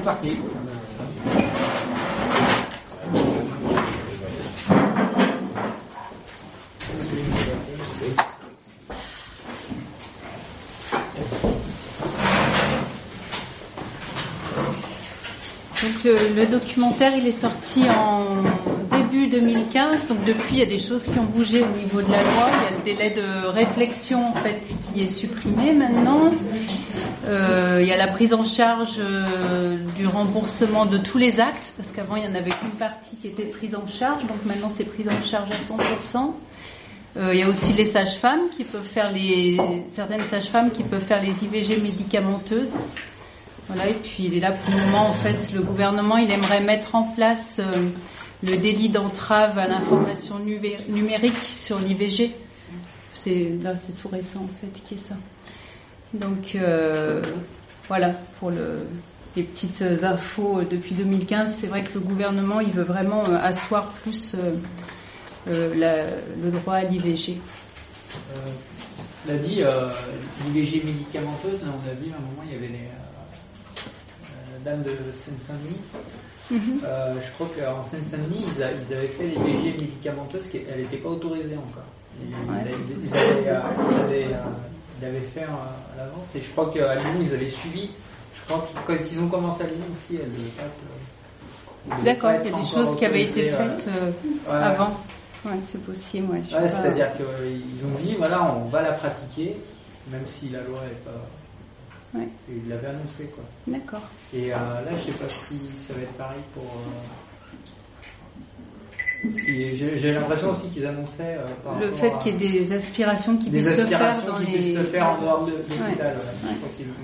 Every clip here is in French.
C'est parti. Donc le, documentaire, il est sorti en début 2015. Donc depuis, il y a des choses qui ont bougé au niveau de la loi. Il y a le délai de réflexion en fait qui est supprimé maintenant. Euh, il y a la prise en charge euh, du remboursement de tous les actes parce qu'avant il y en avait qu'une partie qui était prise en charge. Donc maintenant c'est prise en charge à 100%. Euh, il y a aussi les sages-femmes qui peuvent faire les certaines sages-femmes qui peuvent faire les IVG médicamenteuses. Voilà, et puis il est là pour le moment, en fait, le gouvernement, il aimerait mettre en place le délit d'entrave à l'information numérique sur l'IVG. C'est là, c'est tout récent, en fait, qui est ça. Donc euh, voilà pour le, les petites infos depuis 2015. C'est vrai que le gouvernement, il veut vraiment euh, asseoir plus le droit à l'IVG. cela dit, l'IVG médicamenteuse, on a vu à un moment, il y avait les dame de Seine-Saint-Denis. Mhm. Euh, je crois qu'en Seine-Saint-Denis, ils, avaient fait l'IVG médicamenteuse, qui, elle n'était pas autorisée encore. Ils, avaient, fait à l'avance, et je crois qu'à Lyon, ils avaient suivi. Je crois que quand ils ont commencé à Lyon aussi, pas D'accord, il y a des choses qui avaient été faites euh, avant. Ouais, c'est possible. Ouais, C'est-à-dire qu'ils ont dit, voilà, on va la pratiquer, même si la loi n'est pas Ouais. Et il l'avait annoncé, quoi. D'accord. Et euh, là, je sais pas si ça va être pareil pour. Euh... J'ai l'impression aussi qu'ils annonçaient euh, par le fait qu'il y ait des aspirations qui puissent se faire dans qui les. se faire en dehors de, l'hôpital. Ouais. Je crois qu'ils vont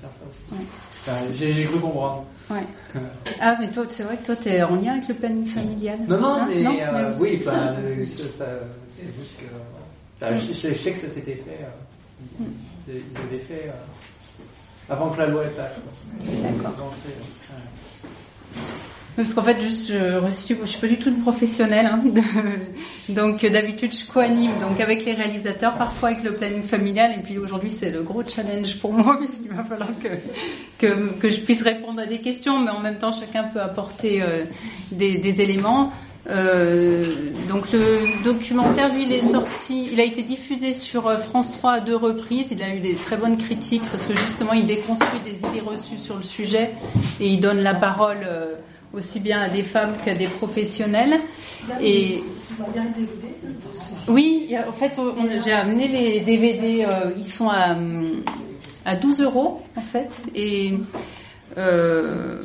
faire ça aussi. Enfin, J'ai cru comprendre. Ouais. ah, mais toi, c'est vrai que toi, tu es en lien avec le planning familial. Non, non, hein mais, non, euh, oui, enfin, ça, c'est juste que. Enfin, je, je, sais que ça s'était fait. Euh, mm ils avaient fait euh, avant que la loi passe. D'accord. Parce qu'en fait, juste, je restitue, je suis pas du tout une professionnelle, hein, donc d'habitude je co-anime donc avec les réalisateurs, parfois avec le planning familial, et puis aujourd'hui c'est le gros challenge pour moi puisqu'il va falloir que, que, je puisse répondre à des questions, mais en même temps chacun peut apporter euh, des, éléments. Euh, donc le documentaire, lui, il est sorti, il a été diffusé sur euh, France 3 à deux reprises. Il a eu des très bonnes critiques parce que justement, il déconstruit des idées reçues sur le sujet et il donne la parole euh, aussi bien à des femmes qu'à des professionnels. Et oui, en fait, j'ai amené les DVD. ils sont à, à 12 euros en fait et euh,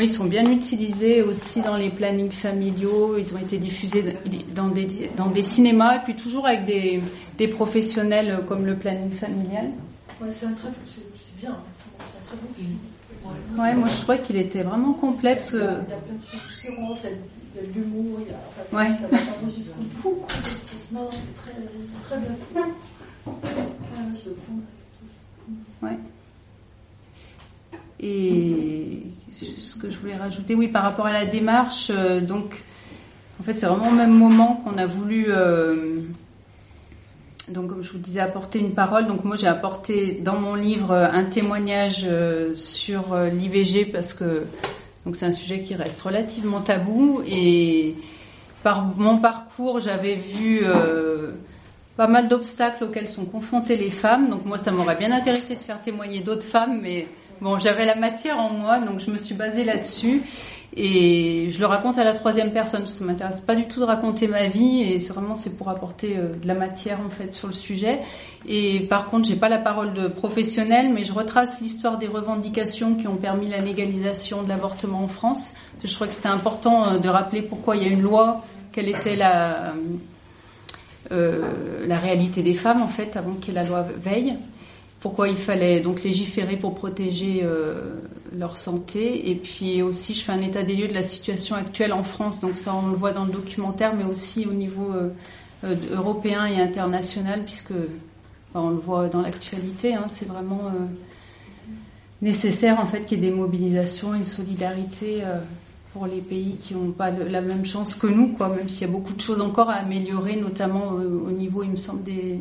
ils sont bien utilisés aussi dans les plannings familiaux. Ils ont été diffusés dans des, dans des cinémas, et puis toujours avec des, des professionnels comme le planning familial. Ouais, c'est un très, c'est bien. C'est un très bon film. Ouais, moi je trouvais qu'il était vraiment complexe. Il y a, plein de choses il y a de l'humour, il y a. Enfin, ouais. Ça va jusqu'au fou. Non, c'est très, très bien. Ouais. Et ce que je voulais rajouter, oui, par rapport à la démarche, euh, donc, en fait, c'est vraiment au même moment qu'on a voulu, euh, donc, comme je vous disais, apporter une parole. Donc, moi, j'ai apporté dans mon livre un témoignage euh, sur l'IVG parce que, donc, c'est un sujet qui reste relativement tabou et par mon parcours, j'avais vu pas mal d'obstacles auxquels sont confrontées les femmes. Donc, moi, ça m'aurait bien intéressé de faire témoigner d'autres femmes, mais Bon, j'avais la matière en moi, donc je me suis basée là-dessus. Et je le raconte à la troisième personne, ça m'intéresse pas du tout de raconter ma vie, et c'est vraiment c'est pour apporter euh, de la matière en fait sur le sujet. Et par contre, j'ai pas la parole de professionnel, mais je retrace l'histoire des revendications qui ont permis la légalisation de l'avortement en France. Je crois que c'était important euh, de rappeler pourquoi il y a une loi, quelle était la euh, la réalité des femmes en fait avant qu'il y ait la loi Veille pourquoi il fallait donc légiférer pour protéger leur santé. Et puis aussi, je fais un état des lieux de la situation actuelle en France. Donc ça, on le voit dans le documentaire, mais aussi au niveau euh, euh, européen et international, puisque on le voit dans l'actualité. Hein, c'est vraiment nécessaire en fait qu'il y ait des mobilisations, une solidarité pour les pays qui n'ont pas la même chance que nous, quoi. Même s'il y a beaucoup de choses encore à améliorer, notamment au niveau, il me semble, des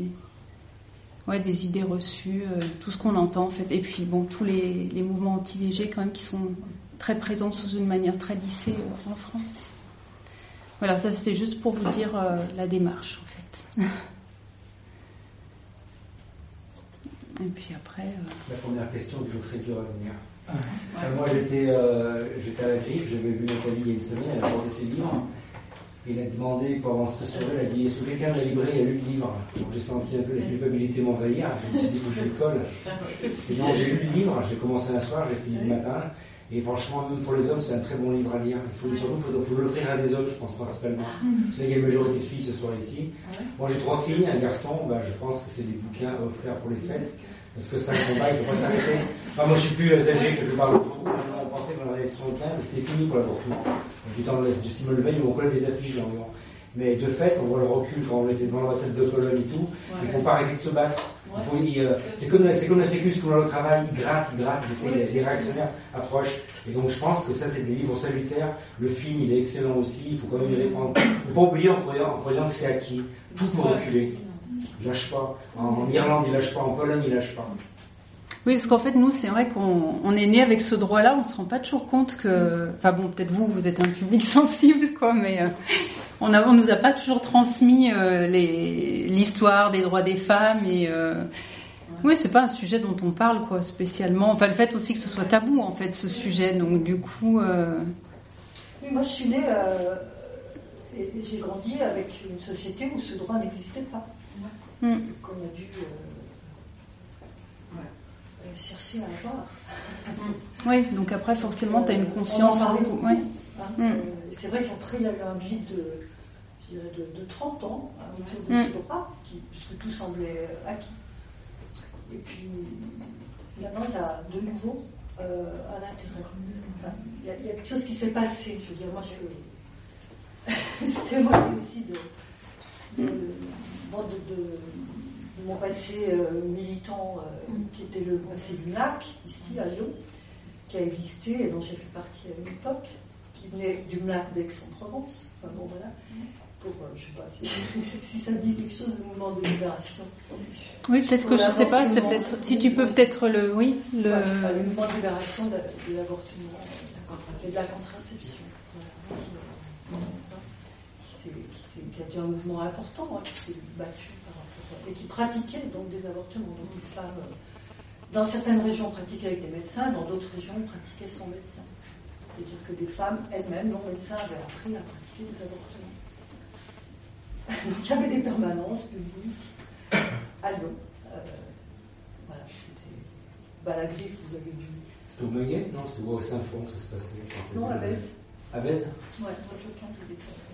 ouais, des idées reçues, tout ce qu'on entend en fait. Et puis bon, tous les, les mouvements anti-VG quand même qui sont très présents sous une manière très lissée en France. Voilà, ça c'était juste pour vous dire la démarche en fait. Et puis après. La première question, toujours très dure à venir. Euh, moi, j'étais, euh, j'étais à la griffe, j'avais vu Nathalie il y a une semaine, elle a porté ses livres. Il a demandé pour avoir ce sur elle, a dit Est-ce que quelqu'un de la librairie a lu le livre Donc j'ai senti un peu la culpabilité m'envahir, je me suis dit que je le colle. Et donc j'ai lu le livre, j'ai commencé un soir, j'ai fini le matin. Et franchement, même pour les hommes, c'est un très bon livre à lire. Il faut surtout faut, faut l'offrir à des hommes, je pense principalement. Là, il y a une majorité de filles ce soir ici. Moi, j'ai trois filles, un garçon. Bah, je pense que c'est des bouquins à offrir pour les fêtes. Parce que c'est un combat, il ne faut pas s'arrêter. Enfin, moi, je suis plus âgé que la plupart d'entre vous. Pensait que dans les années 75, c'était fini pour l'avortement. Du temps de Simone Veil, on connaît des affiches dans Mais de fait, on voit le recul quand on était devant l'ambassade de Pologne et tout. Il ne faut pas arrêter de se battre. Euh, c'est comme, la sécu, c'est comme le travail, il gratte, il gratte, les réactionnaires approchent. Et donc je pense que ça c'est des livres salutaires. Le film il est excellent aussi, il faut quand même y répondre. Il ne faut pas oublier en croyant, en croyant que c'est acquis. Tout pour reculer. Il lâche pas. En, Irlande, il lâche pas. En Pologne, il lâche pas. Oui, parce qu'en fait, nous, c'est vrai qu'on est né avec ce droit-là. On se rend pas toujours compte que, enfin bon, peut-être vous, vous êtes un public sensible, quoi, mais euh, on, a, on nous a pas toujours transmis euh, l'histoire des droits des femmes et euh, oui, c'est pas un sujet dont on parle, quoi, spécialement. Enfin, le fait aussi que ce soit tabou, en fait, ce sujet. Donc, du coup. Oui, moi, je suis née et j'ai grandi avec une société où ce droit n'existait pas. Mm. qu'on a dû euh, euh, chercher à avoir. Oui, donc après, forcément, tu as une conscience. beaucoup. Ouais. Hein, mm. euh, c'est vrai qu'après, il y a eu un vide de, de, de 30 ans hein, autour de mm. ce droit, puisque tout semblait acquis. Et puis, finalement, il y a de nouveau un intérêt. il, y a, quelque chose qui s'est passé. Je veux dire, moi, je témoigne aussi de de, mon passé euh, militant, euh, mm. qui était le passé du lac, ici à Lyon, qui a existé et dont j'ai fait partie à une époque, qui venait du lac d'Aix-en-Provence. Enfin bon, voilà. Pour, euh, je sais pas si, ça dit quelque chose du mouvement de libération. Oui, peut-être que je sais pas, c'est peut-être, si tu peux peut-être le, oui, le... le mouvement de libération de, l'avortement et de la contraception qui a été un mouvement important, hein, qui s'est battu et qui pratiquait donc des avortements. Donc euh, dans certaines régions, pratiquaient avec des médecins, dans d'autres régions, pratiquaient sans médecin. C'est-à-dire que des femmes elles-mêmes, non médecins, avaient appris à pratiquer des avortements. donc il y avait des permanences publiques à Lyon. Euh, voilà, c'était. Bah, la griffe, vous avez vu. C'était au Meguet Non, c'était au Saint-Fond que ça se passait. Non, à Bèze. À Bèze Ouais, votre tout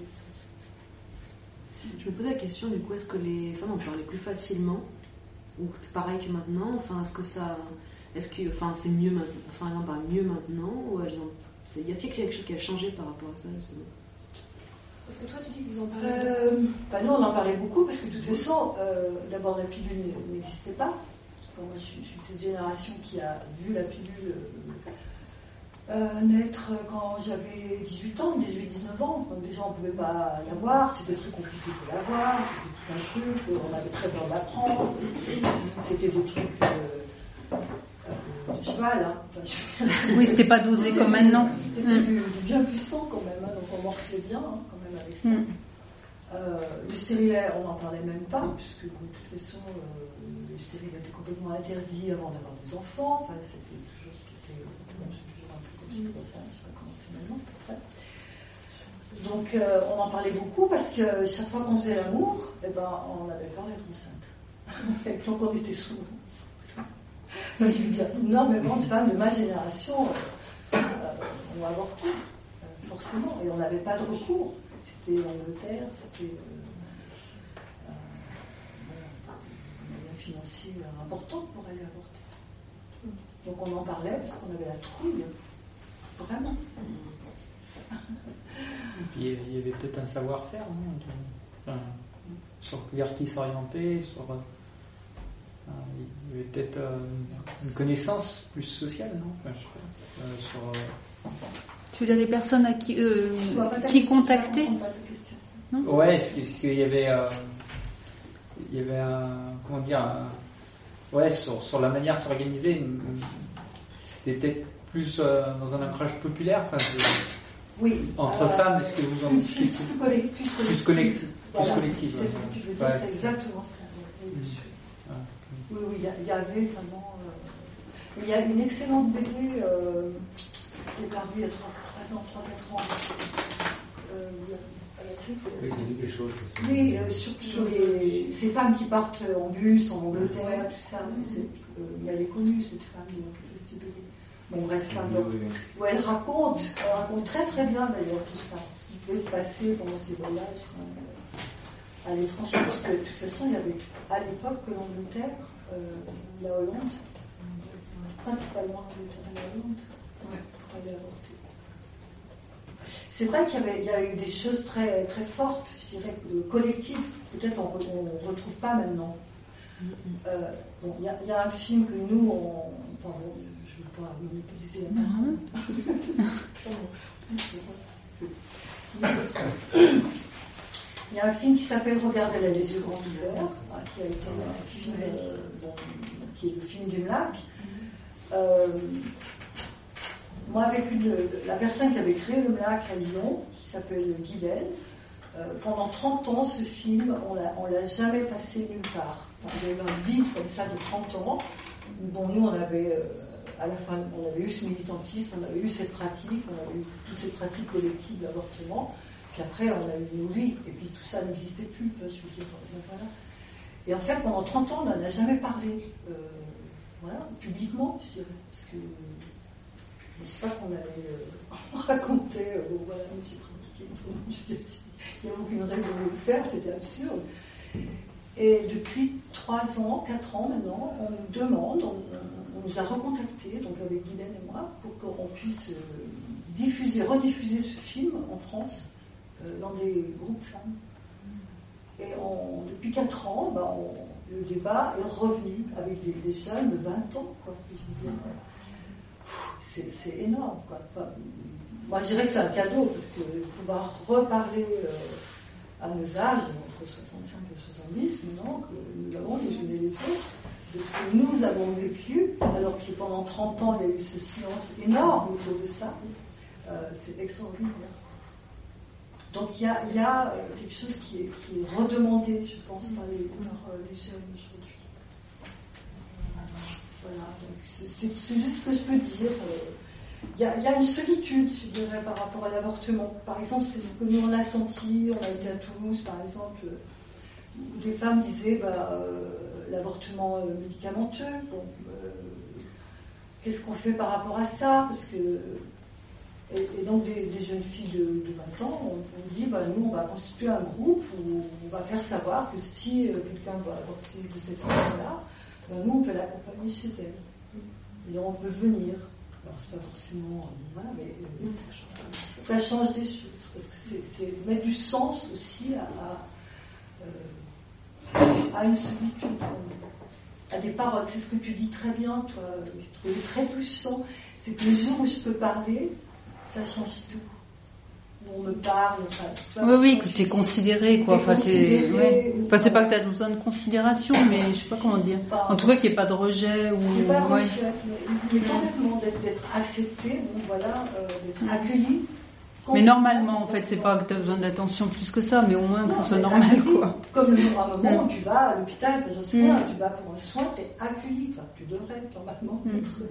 je me posais la question, du coup, est-ce que les femmes en parlaient plus facilement Ou pareil que maintenant? Enfin, est-ce que ça. Est-ce que. Enfin, c'est mieux maintenant? Enfin, elles en parlent mieux maintenant Ou elles en... Y a-t-il quelque chose qui a changé par rapport à ça, justement? Parce que toi, tu dis que vous en parlez euh, bah Nous, on en parlait beaucoup parce que de toute façon, euh, d'abord, la pilule n'existait pas. moi, je suis, de cette génération qui a vu la pilule euh, euh, naître quand j'avais 18 ans, 18-19 ans. Donc déjà, on ne pouvait pas l'avoir, c'était très compliqué de l'avoir, c'était tout un truc, on avait très peur d'apprendre, c'était des trucs euh, euh, cheval. Hein. oui, c'était pas dosé comme maintenant. C'était mm. bien puissant quand même, hein, donc on morflait bien hein, quand même avec ça. Mm. Euh, le stérilet, on n'en parlait même pas, puisque de toute façon, le stérilet était complètement interdit avant d'avoir des enfants. Enfin, c'était toujours donc euh, on en parlait beaucoup parce que chaque fois qu'on faisait l'amour, eh ben, on avait peur d'être enceinte. Et donc on était souvent Je veux dire, énormément de femmes de ma génération euh, ont avorté, euh, forcément, et on n'avait pas de recours. C'était l'Angleterre, c'était un moyen financier important pour aller avorter. Donc on en parlait parce qu'on avait la trouille. Vraiment. Et puis il y avait peut-être un savoir-faire, sur Vertis orienté, sur. Euh, il y avait peut-être euh, une connaissance plus sociale, non euh, sur, Tu veux dire des personnes à qui, qui contacter non Ouais, est-ce qu'il y avait, il y avait un, comment dire, ouais, sur, sur la manière de s'organiser, c'était peut-être plus dans un ancrage populaire. Enfin, oui. Entre femmes, est-ce que vous en discutez plus, collectif. Plus collectif. Plus collectif. C'est ça que je veux dire, c'est exactement ça. Oui, oui, il y, avait vraiment. Euh, il y a une excellente BD euh, qui est parue il y a 3 ans, 3-4 ans. Euh, oui, c'est quelque chose. Oui, euh, sur, sur les, ces femmes qui partent en bus en Angleterre, tout ça. Euh, elle est connue, cette femme, donc, cette BD. Bon, bref, où elle raconte, elle raconte très très bien d'ailleurs tout ça, ce qui pouvait se passer pendant ces voyages à l'étranger, parce que de toute façon, il y avait à l'époque que l'Angleterre, euh, la Hollande, principalement la Hollande, ouais, avorté. C'est vrai qu'il y, y, a eu des choses très, très fortes, je dirais, collectives, peut-être on ne retrouve pas maintenant. Mm-hmm. Euh, il bon, y, y, a un film que nous, on, pardon, parole. Il y a un film qui s'appelle Regardez la les yeux grands ouverts, hein, qui a été un film, euh, bon, qui est le film du MLAC. Euh, moi, avec une, la personne qui avait créé le MLAC à Lyon, qui s'appelle Guylaine, euh, pendant 30 ans, ce film, on ne l'a jamais passé nulle part. Il y a eu un vide comme ça de 30 ans. Bon, nous, on avait, euh, à la fin, on avait eu ce militantisme, on avait eu cette pratique, on avait eu toutes ces pratiques collectives d'avortement. Puis après, on a eu nos et puis tout ça n'existait plus. Et en fait, pendant 30 ans, on n'en a jamais parlé, euh, voilà, publiquement, je dirais, parce que je ne sais pas qu'on allait euh, raconter, euh, voilà, j'ai pratiqué, il n'y a aucune raison de le faire, c'était absurde. Et depuis 3 ans, 4 ans maintenant, on nous demande, on, nous a recontactés, donc avec Guylaine et moi, pour qu'on puisse diffuser, rediffuser ce film en France euh, dans des groupes femmes. Et depuis 4 ans, ben, le débat est revenu avec des, jeunes de 20 ans. C'est énorme. Moi, je dirais que c'est un cadeau, parce que pouvoir reparler euh, à nos âges, entre 65 et 70, maintenant que nous avons les unes et les autres, de ce que nous avons vécu, alors que pendant 30 ans, il y a eu ce silence énorme autour de ça, euh, c'est extraordinaire. Donc il y a, y a, euh, quelque chose qui est, qui est, redemandé, je pense, par les, par euh, les jeunes aujourd'hui. Voilà, c'est juste ce que je peux dire. Il y, a, il y, a, une solitude, je dirais, par rapport à l'avortement. Par exemple, c'est ce que nous on a senti, on a été à Toulouse, par exemple, des femmes disaient bah, euh, l'avortement médicamenteux. Bon, euh, Qu'est-ce qu'on fait par rapport à ça? Parce que et, donc des, jeunes filles de, 20 ans, on, dit, bah, nous on va constituer un groupe où on va faire savoir que si euh, quelqu'un va avorter de cette façon-là, bah, nous on peut l'accompagner chez elle. Et on peut venir. Alors c'est pas forcément, euh, voilà, mais euh, ça, change, des choses, parce que c'est mettre du sens aussi à, à, une solitude à des paroles. C'est ce que tu dis très bien, toi, je trouvais très touchant. C'est que le jour où je peux parler, ça change tout. On me parle, oui, oui, que tu es considéré, quoi. Enfin, c'est ouais. enfin, pas que tu as besoin de considération, mais je sais pas comment dire. En tout cas, qu'il n'y ait pas de rejet ou. Pas de rejet, mais, complètement d'être accepté, voilà, euh, d'être accueilli. Mais normalement, en fait, c'est pas que tu as besoin d'attention plus que ça, mais au moins que ce soit normal, quoi. Comme le jour à un moment où tu vas à l'hôpital, j'en sais rien, tu vas pour un soin, tu es accueilli. Enfin, tu devrais normalement mm. être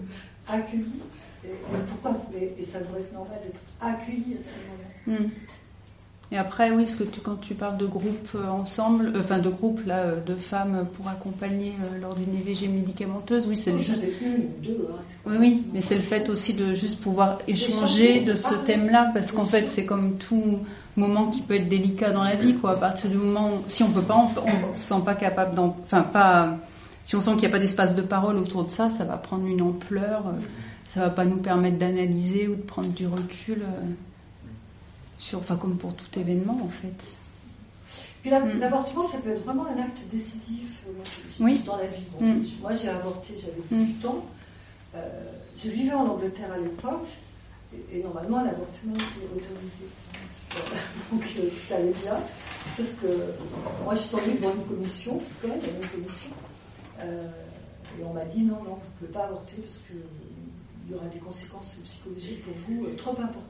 accueilli. Et, pourquoi? Et, ça devrait être normal d'être accueilli à ce moment-là. Et après, oui, ce que tu, quand tu parles de groupe euh, ensemble, euh, enfin de groupe là, euh, de femmes pour accompagner lors d'une IVG médicamenteuse, oui, c'est juste. deux, hein, oui, oui, mais c'est le fait aussi de juste pouvoir échanger de ce thème-là, parce qu'en fait, c'est comme tout moment qui peut être délicat dans la vie, quoi. À partir du moment où, si on peut pas, on, ne se sent pas capable d'en, enfin pas, si on sent qu'il n'y a pas d'espace de parole autour de ça, ça va prendre une ampleur ça va pas nous permettre d'analyser ou de prendre du recul euh, sur, enfin comme pour tout événement en fait. Puis mm. l'avortement, ça peut être vraiment un acte décisif euh, dans la vie. Mm. Moi, j'ai avorté, j'avais 18 mm. ans. Euh, je vivais en Angleterre à l'époque, et, normalement, l'avortement était autorisé. Donc, tout allait bien. Sauf que moi, je suis tombée devant une commission, parce qu'il y a une commission. Et on m'a dit non, non, vous ne pouvez pas avorter parce qu'il y aura des conséquences psychologiques pour vous trop importantes.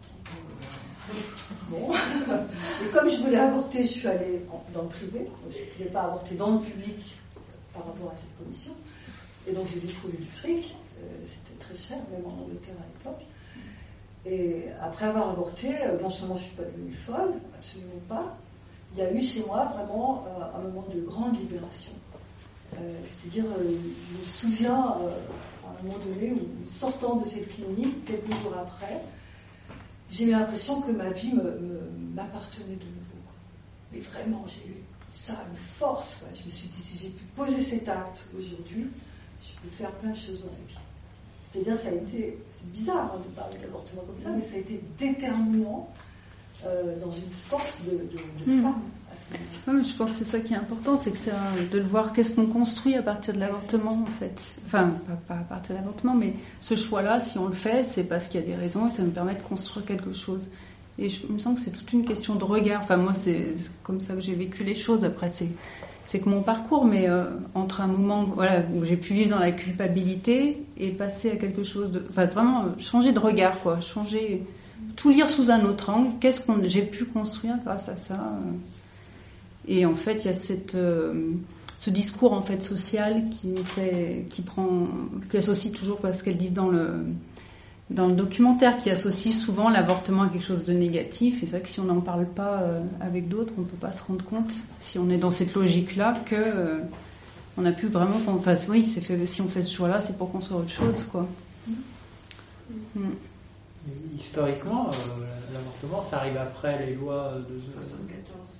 Bon. Et comme je voulais avorter, je suis allée dans le privé. Je ne pouvais pas avorter dans le public par rapport à cette commission. Et donc j'ai dû du fric. C'était très cher, même en Angleterre à l'époque. Et après avoir avorté, non seulement je ne suis pas devenue folle, absolument pas, il y a eu chez moi vraiment un moment de grande libération. Euh, c'est-à-dire, euh, je me souviens euh, à un moment donné sortant de cette clinique, quelques jours après, j'ai eu l'impression que ma vie m'appartenait de nouveau. Mais vraiment, j'ai eu ça, une force. Je me suis dit, si j'ai pu poser cet acte aujourd'hui, je peux faire plein de choses dans la vie. C'est-à-dire, ça a été, c'est bizarre hein, de parler d'avortement comme ça, mais ça a été déterminant dans une force de, de, hmm. femme je pense que c'est ça qui est important, c'est que c'est de le voir qu'est-ce qu'on construit à partir de l'avortement en fait. Enfin, pas, à partir de l'avortement, mais ce choix-là, si on le fait, c'est parce qu'il y a des raisons et ça nous permet de construire quelque chose. Et je, il me semble que c'est toute une question de regard. Enfin, moi, c'est comme ça que j'ai vécu les choses. Après, c'est c'est que mon parcours, mais euh, entre un moment voilà, où j'ai pu vivre dans la culpabilité et passer à quelque chose de. Enfin, vraiment euh, changer de regard, quoi. Changer. Tout lire sous un autre angle. Qu'est-ce qu'on j'ai pu construire grâce à ça euh. Et en fait, il y a cette, euh, ce discours en fait social qui fait, qui prend, qui associe toujours parce qu'elles disent dans le dans le documentaire, qui associe souvent l'avortement à quelque chose de négatif. Et c'est vrai que si on n'en parle pas euh, avec d'autres, on peut pas se rendre compte, si on est dans cette logique-là, que on a pu vraiment, enfin oui, c'est fait, si on fait ce choix-là, c'est pour construire autre chose, quoi. Mm. Historiquement, l'avortement, ça arrive après les lois de 74.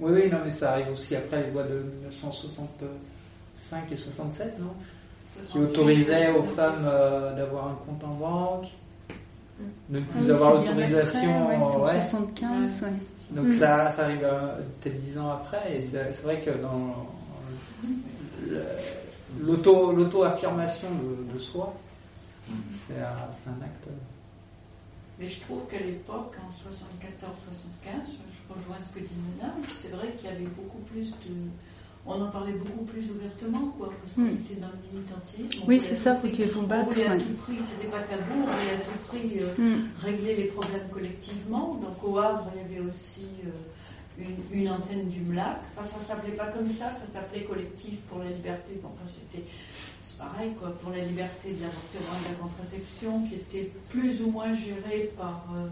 Oui, oui, non, mais ça arrive aussi après les lois de 1965 et 67, non? Qui autorisaient aux femmes euh, d'avoir un compte en banque, de ne plus ah avoir l'autorisation. Ouais, 75, ouais. Donc mm. ça, ça arrive euh, peut-être dix ans après, et c'est vrai que dans l'auto-affirmation de, de, soi, mm. c'est un acte. Mais je trouve qu'à l'époque, en 74-75, je rejoins ce que dit Mona, c'est vrai qu'il y avait beaucoup plus de. On en parlait beaucoup plus ouvertement, quoi, parce qu'on hmm. était dans le militantisme. Oui, c'est ça, faut qu'il faut battre. On voulait à tout prix, c'était pas tabou, on voulait à tout prix euh, hmm. régler les problèmes collectivement. Donc au Havre, il y avait aussi euh, une, une, antenne du MLAC. Enfin, ça s'appelait pas comme ça, ça s'appelait Collectif pour la liberté. enfin, c'était pareil, quoi, pour la liberté de l'avortement et de la contraception, qui était plus ou moins gérée par euh,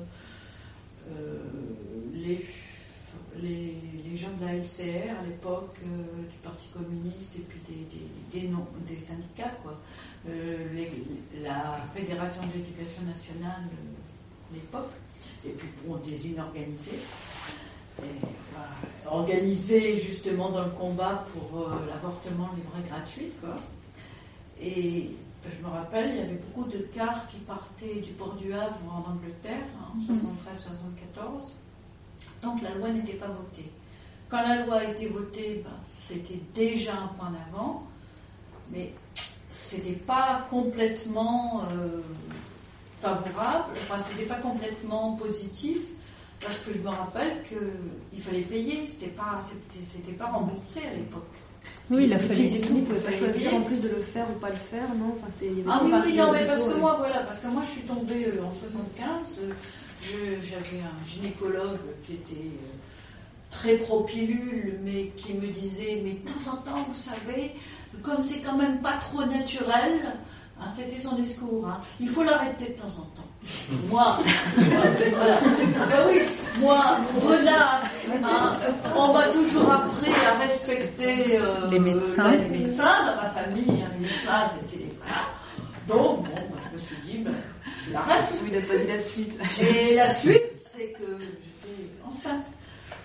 euh, les, les, gens de la LCR à l'époque, euh, du Parti communiste et puis des, des, des, syndicats, quoi. la Fédération de l'éducation nationale à l'époque, et puis bon, des inorganisés. Organisés justement dans le combat pour l'avortement libre et gratuit, quoi. Et je me rappelle, il y avait beaucoup de cars qui partaient du port du Havre en Angleterre, en 73-74. Donc la loi n'était pas votée. Quand la loi a été votée, ben, c'était déjà un point d'avant, mais c'était pas complètement euh, favorable, enfin c'était pas complètement positif, parce que je me rappelle qu'il fallait payer, c'était pas, c'était pas remboursé à l'époque. Oui, il a fallu. Les cliniques ne pouvaient pas choisir en plus de le faire ou pas le faire, non enfin, Ah oui, oui, non, mais parce que moi, voilà, parce que moi je suis tombée euh, en 75, j'avais un gynécologue qui était euh, très pro-pilule, mais qui me disait, mais de temps en temps, vous savez, comme c'est quand même pas trop naturel, hein, c'était son discours, hein, il faut l'arrêter de temps en temps. Moi, voilà. ben oui, moi, Renard, hein, on m'a toujours appris à respecter euh, les, médecins. les médecins dans ma famille. Hein, les médecins, c'était. Voilà. Donc, bon, moi, je me suis dit, ben, je l'arrête. Oui, n'a pas dit la suite. Et la suite, c'est que j'étais enceinte.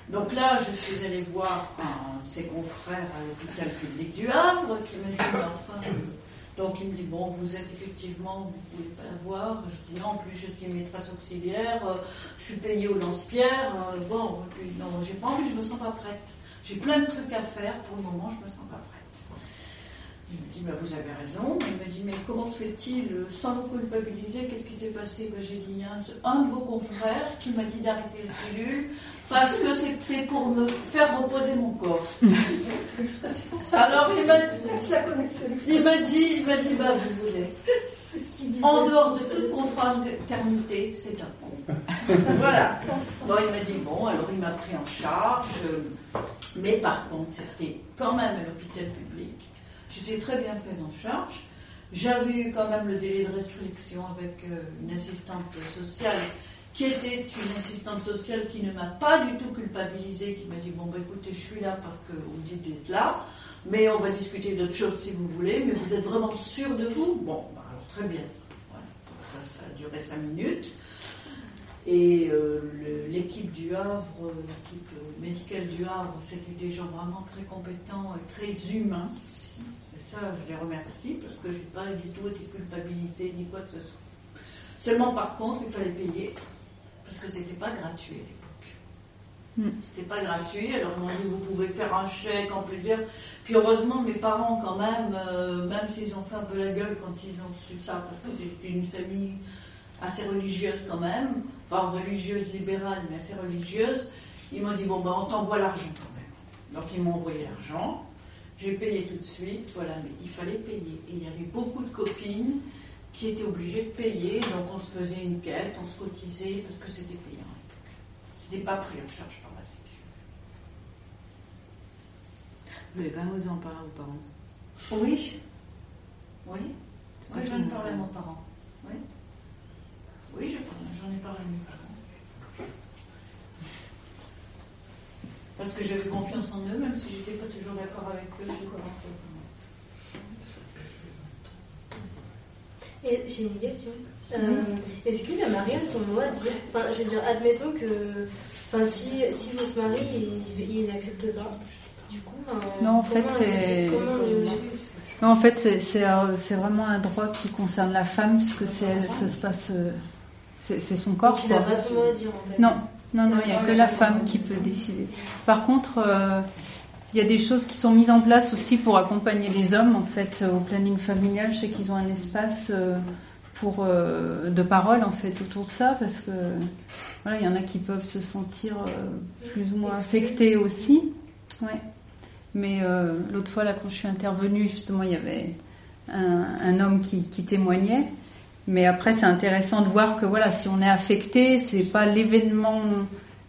Donc là, je suis allée voir un de ses confrères à l'hôpital public du Havre qui m'a dit, enfin, donc il me dit bon vous êtes effectivement vous pouvez pas l'avoir. Je dis non en plus je suis maîtresse auxiliaire, euh, je suis payée au lance-pierre. Euh, bon non j'ai pas envie, je me sens pas prête. J'ai plein de trucs à faire pour le moment, je me sens pas prête. Il me dit, bah, vous avez raison. Il me dit, mais comment se fait-il, sans vous culpabiliser, qu'est-ce qui s'est passé? Bah, J'ai dit, a un, de vos confrères qui m'a dit d'arrêter le pilule parce que c'était pour me faire reposer mon corps. Alors il m'a, il m'a dit, il m'a dit, bah vous voulez. En dehors de toute confraternité, c'est un con. voilà. Bon, il m'a dit, bon, alors il m'a pris en charge, mais par contre, c'était quand même à l'hôpital public. J'étais très bien prise en charge. J'avais eu quand même le délai de restriction avec euh, une assistante sociale qui était une assistante sociale qui ne m'a pas du tout culpabilisée, qui m'a dit bon bah écoutez je suis là parce que vous me dites d'être là, mais on va discuter d'autres choses si vous voulez, mais vous êtes vraiment sûr de vous? Bon, bah, alors très bien. Voilà. Ça, a duré cinq minutes. Et euh, l'équipe du Havre, l'équipe médicale du Havre, c'était des gens vraiment très compétents et très humains. Et ça, je les remercie parce que je n'ai pas du tout été culpabilisée ni quoi que ce soit. Seulement, par contre, il fallait payer parce que c'était pas gratuit à l'époque. Hmm. C'était pas gratuit, alors on m'a dit vous pouvez faire un chèque en plusieurs. Puis heureusement, mes parents, quand même, euh, même s'ils ont fait un peu la gueule quand ils ont su ça, parce que c'est une famille assez religieuse quand même, enfin religieuse libérale, mais assez religieuse, ils m'ont dit bon ben on t'envoie l'argent quand même. Donc ils m'ont envoyé l'argent. J'ai payé tout de suite, voilà, mais il fallait payer. Et il y avait beaucoup de copines qui étaient obligés de payer. Donc on se faisait une quête, on se cotisait parce que c'était payant à l'époque. C'était pas pris en charge par la Sécu. Vous avez quand même osé en parler à vos parents? Oui. Oui. Oui, j'en ai parlé à mon parent. Oui. Oui, j'en ai parlé à mes parents. Parce que j'avais confiance en eux, même si j'étais pas toujours d'accord avec eux, j'ai commencé j'ai une question. Euh, est-ce que le mari a son mot à dire enfin, Je veux dire, admettons que enfin, si, si votre mari il n'accepte pas, du coup. non, en fait, c'est. Non, en fait, c'est vraiment un droit qui concerne la femme, puisque c'est elle, ça se passe. Euh, c'est son corps. Donc, il n'a pas son mot à dire en fait. Non, non, non, il n'y a que la femme qui peut décider. Par contre, euh, il y a des choses qui sont mises en place aussi pour accompagner les hommes en fait au planning familial. Je sais qu'ils ont un espace euh, pour euh, de parole en fait autour de ça parce que voilà, il y en a qui peuvent se sentir plus ou moins affectés aussi. Mais l'autre fois là quand je suis intervenue justement il y avait un, homme qui témoignait. Mais après c'est intéressant de voir que voilà si on est affecté c'est pas l'événement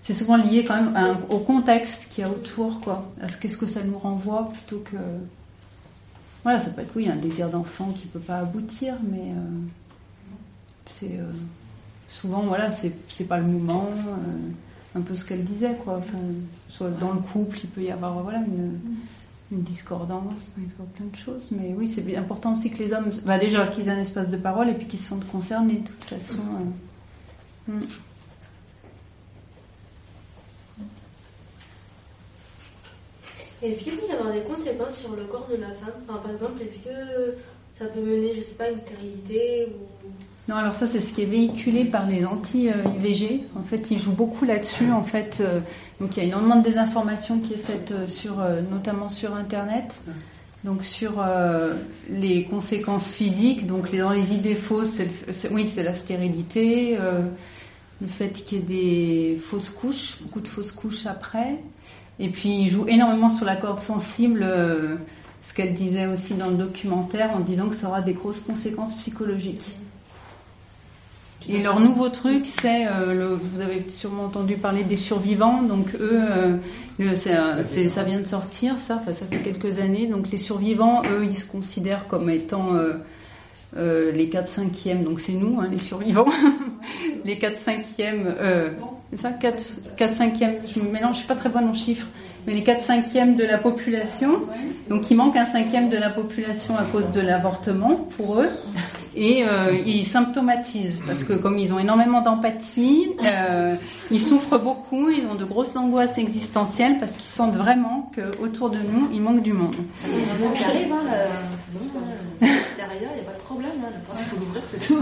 c'est souvent lié quand même au contexte qu'il y a autour, quoi. À ce qu'est-ce que ça nous renvoie plutôt que. Voilà, ça peut être oui un désir d'enfant qui peut pas aboutir, mais euh, c'est euh, souvent voilà c'est pas le moment. Euh, un peu ce qu'elle disait, quoi. Enfin, soit dans le couple, il peut y avoir voilà une, une discordance, il avoir plein de choses. Mais oui, c'est important aussi que les hommes, bah déjà qu'ils aient un espace de parole et puis qu'ils se sentent concernés de toute façon. Hmm. Est-ce qu'il peut y avoir des conséquences sur le corps de la femme? Par exemple, est-ce que ça peut mener, je sais pas, à une stérilité ou... Non, alors ça, c'est ce qui est véhiculé par les anti-IVG. En fait, ils jouent beaucoup là-dessus. En fait, euh, donc il y a énormément de désinformation qui est faite euh, sur, euh, notamment sur Internet. Donc sur les conséquences physiques, donc dans les idées fausses, oui, c'est la stérilité, le fait qu'il y ait des fausses couches, beaucoup de fausses couches après. Et puis il joue énormément sur la corde sensible, ce qu'elle disait aussi dans le documentaire, en disant que ça aura des grosses conséquences psychologiques. Et leur nouveau truc, c'est, euh, vous avez sûrement entendu parler des survivants, donc eux, euh, ça vient de sortir, ça, enfin, ça fait quelques années, donc les survivants, eux, ils se considèrent comme étant les 4 5e, donc c'est nous, hein, les survivants, les 4 5e, c'est ça? 4, 4 cinquièmes, je me mélange, je suis pas très bonne en chiffres, mais les 4 cinquièmes de la population, donc il manque un cinquième de la population à cause de l'avortement pour eux, et euh, ils symptomatisent, parce que comme ils ont énormément d'empathie, euh, ils souffrent beaucoup, ils ont de grosses angoisses existentielles, parce qu'ils sentent vraiment qu'autour de nous, il manque du monde. Ça arrive, hein, l'extérieur, il n'y a pas de problème, hein, il faut l'ouvrir, c'est tout.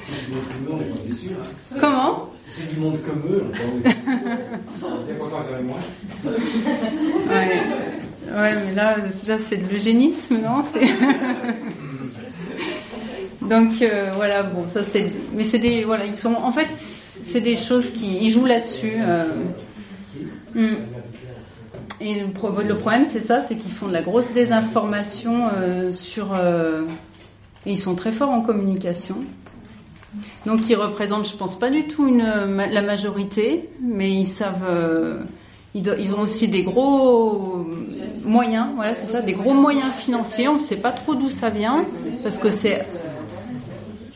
C'est du monde comme eux, on est pas déçus. Hein. Comment? C'est du monde comme eux, on est pas déçus. Il y a pas quand même moi. Ouais. Ouais, mais là, là c'est de l'eugénisme, non? Donc euh, voilà, bon, ça c'est. Mais c'est des. Voilà, ils sont. En fait, c'est des choses qui. Ils jouent là-dessus. Euh. Hmm. Et le, problème, c'est ça, c'est qu'ils font de la grosse désinformation euh, sur. et ils sont très forts en communication. Donc ils représentent, je pense pas du tout la majorité, mais ils savent. Ils, ont aussi des gros moyens, voilà, c'est ça, des gros moyens financiers. On ne sait pas trop d'où ça vient, parce que c'est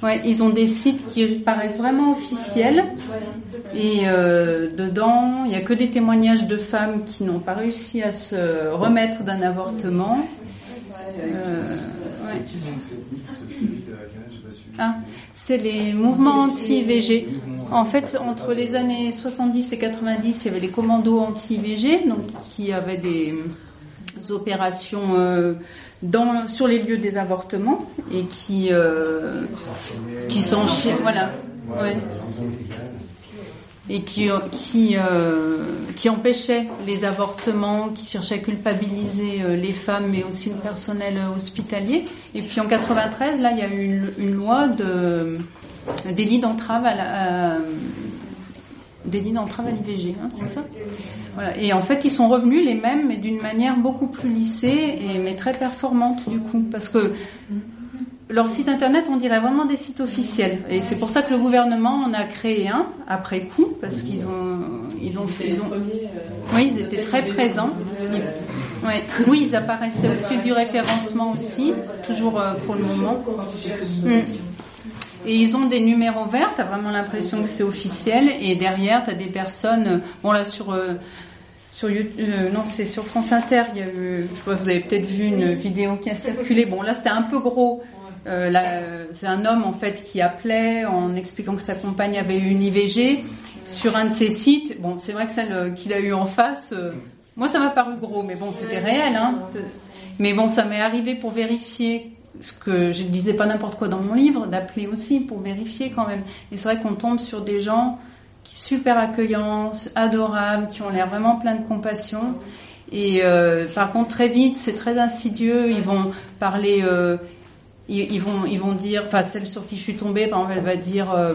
Ouais, ils ont des sites qui paraissent vraiment officiels. Et euh, dedans, il n'y a que des témoignages de femmes qui n'ont pas réussi à se remettre d'un avortement. Euh, ah, c'est les mouvements anti-IVG. En fait, entre les années 70 et 90, il y avait les commandos anti-IVG, donc qui avaient des opérations euh, sur les lieux des avortements et qui euh, qui s'enchaînent, voilà, et qui qui euh, qui empêchaient les avortements, qui cherchaient à culpabiliser euh, les femmes, mais aussi le personnel hospitalier. Et puis en 93, là, il y a eu une, une loi de délit d'entrave à la délit d'entrave à l'IVG, hein, c'est ça voilà. Et en fait, ils sont revenus les mêmes, mais d'une manière beaucoup plus lissée et mais très performante du coup, parce que leur site internet, on dirait vraiment des sites officiels. Et c'est pour ça que le gouvernement en a créé un après coup, parce qu'ils ont, ils ont fait, oui, ils étaient très présents. Oui, ils apparaissaient aussi du référencement aussi, toujours euh, pour le moment. Et ils ont des numéros verts, t'as vraiment l'impression que c'est officiel. Et derrière, t'as des personnes, bon là sur euh, sur YouTube, euh, non c'est sur France Inter, il y a eu, je sais vous avez peut-être vu une vidéo qui a circulé. Bon là c'était un peu gros. Euh, c'est un homme en fait qui appelait en expliquant que sa compagne avait eu une IVG sur un de ses sites. Bon c'est vrai que celle qu'il a eu en face, moi ça m'a paru gros, mais bon c'était réel. Hein. Mais bon ça m'est arrivé pour vérifier ce que je ne disais pas n'importe quoi dans mon livre, d'appeler aussi pour vérifier quand même. Et c'est vrai qu'on tombe sur des gens qui super accueillants, adorables, qui ont l'air vraiment plein de compassion. Et euh, par contre, très vite, c'est très insidieux. Ils vont parler, euh, ils, vont, ils vont dire, enfin celle sur qui je suis tombée, par exemple, elle va dire. Euh,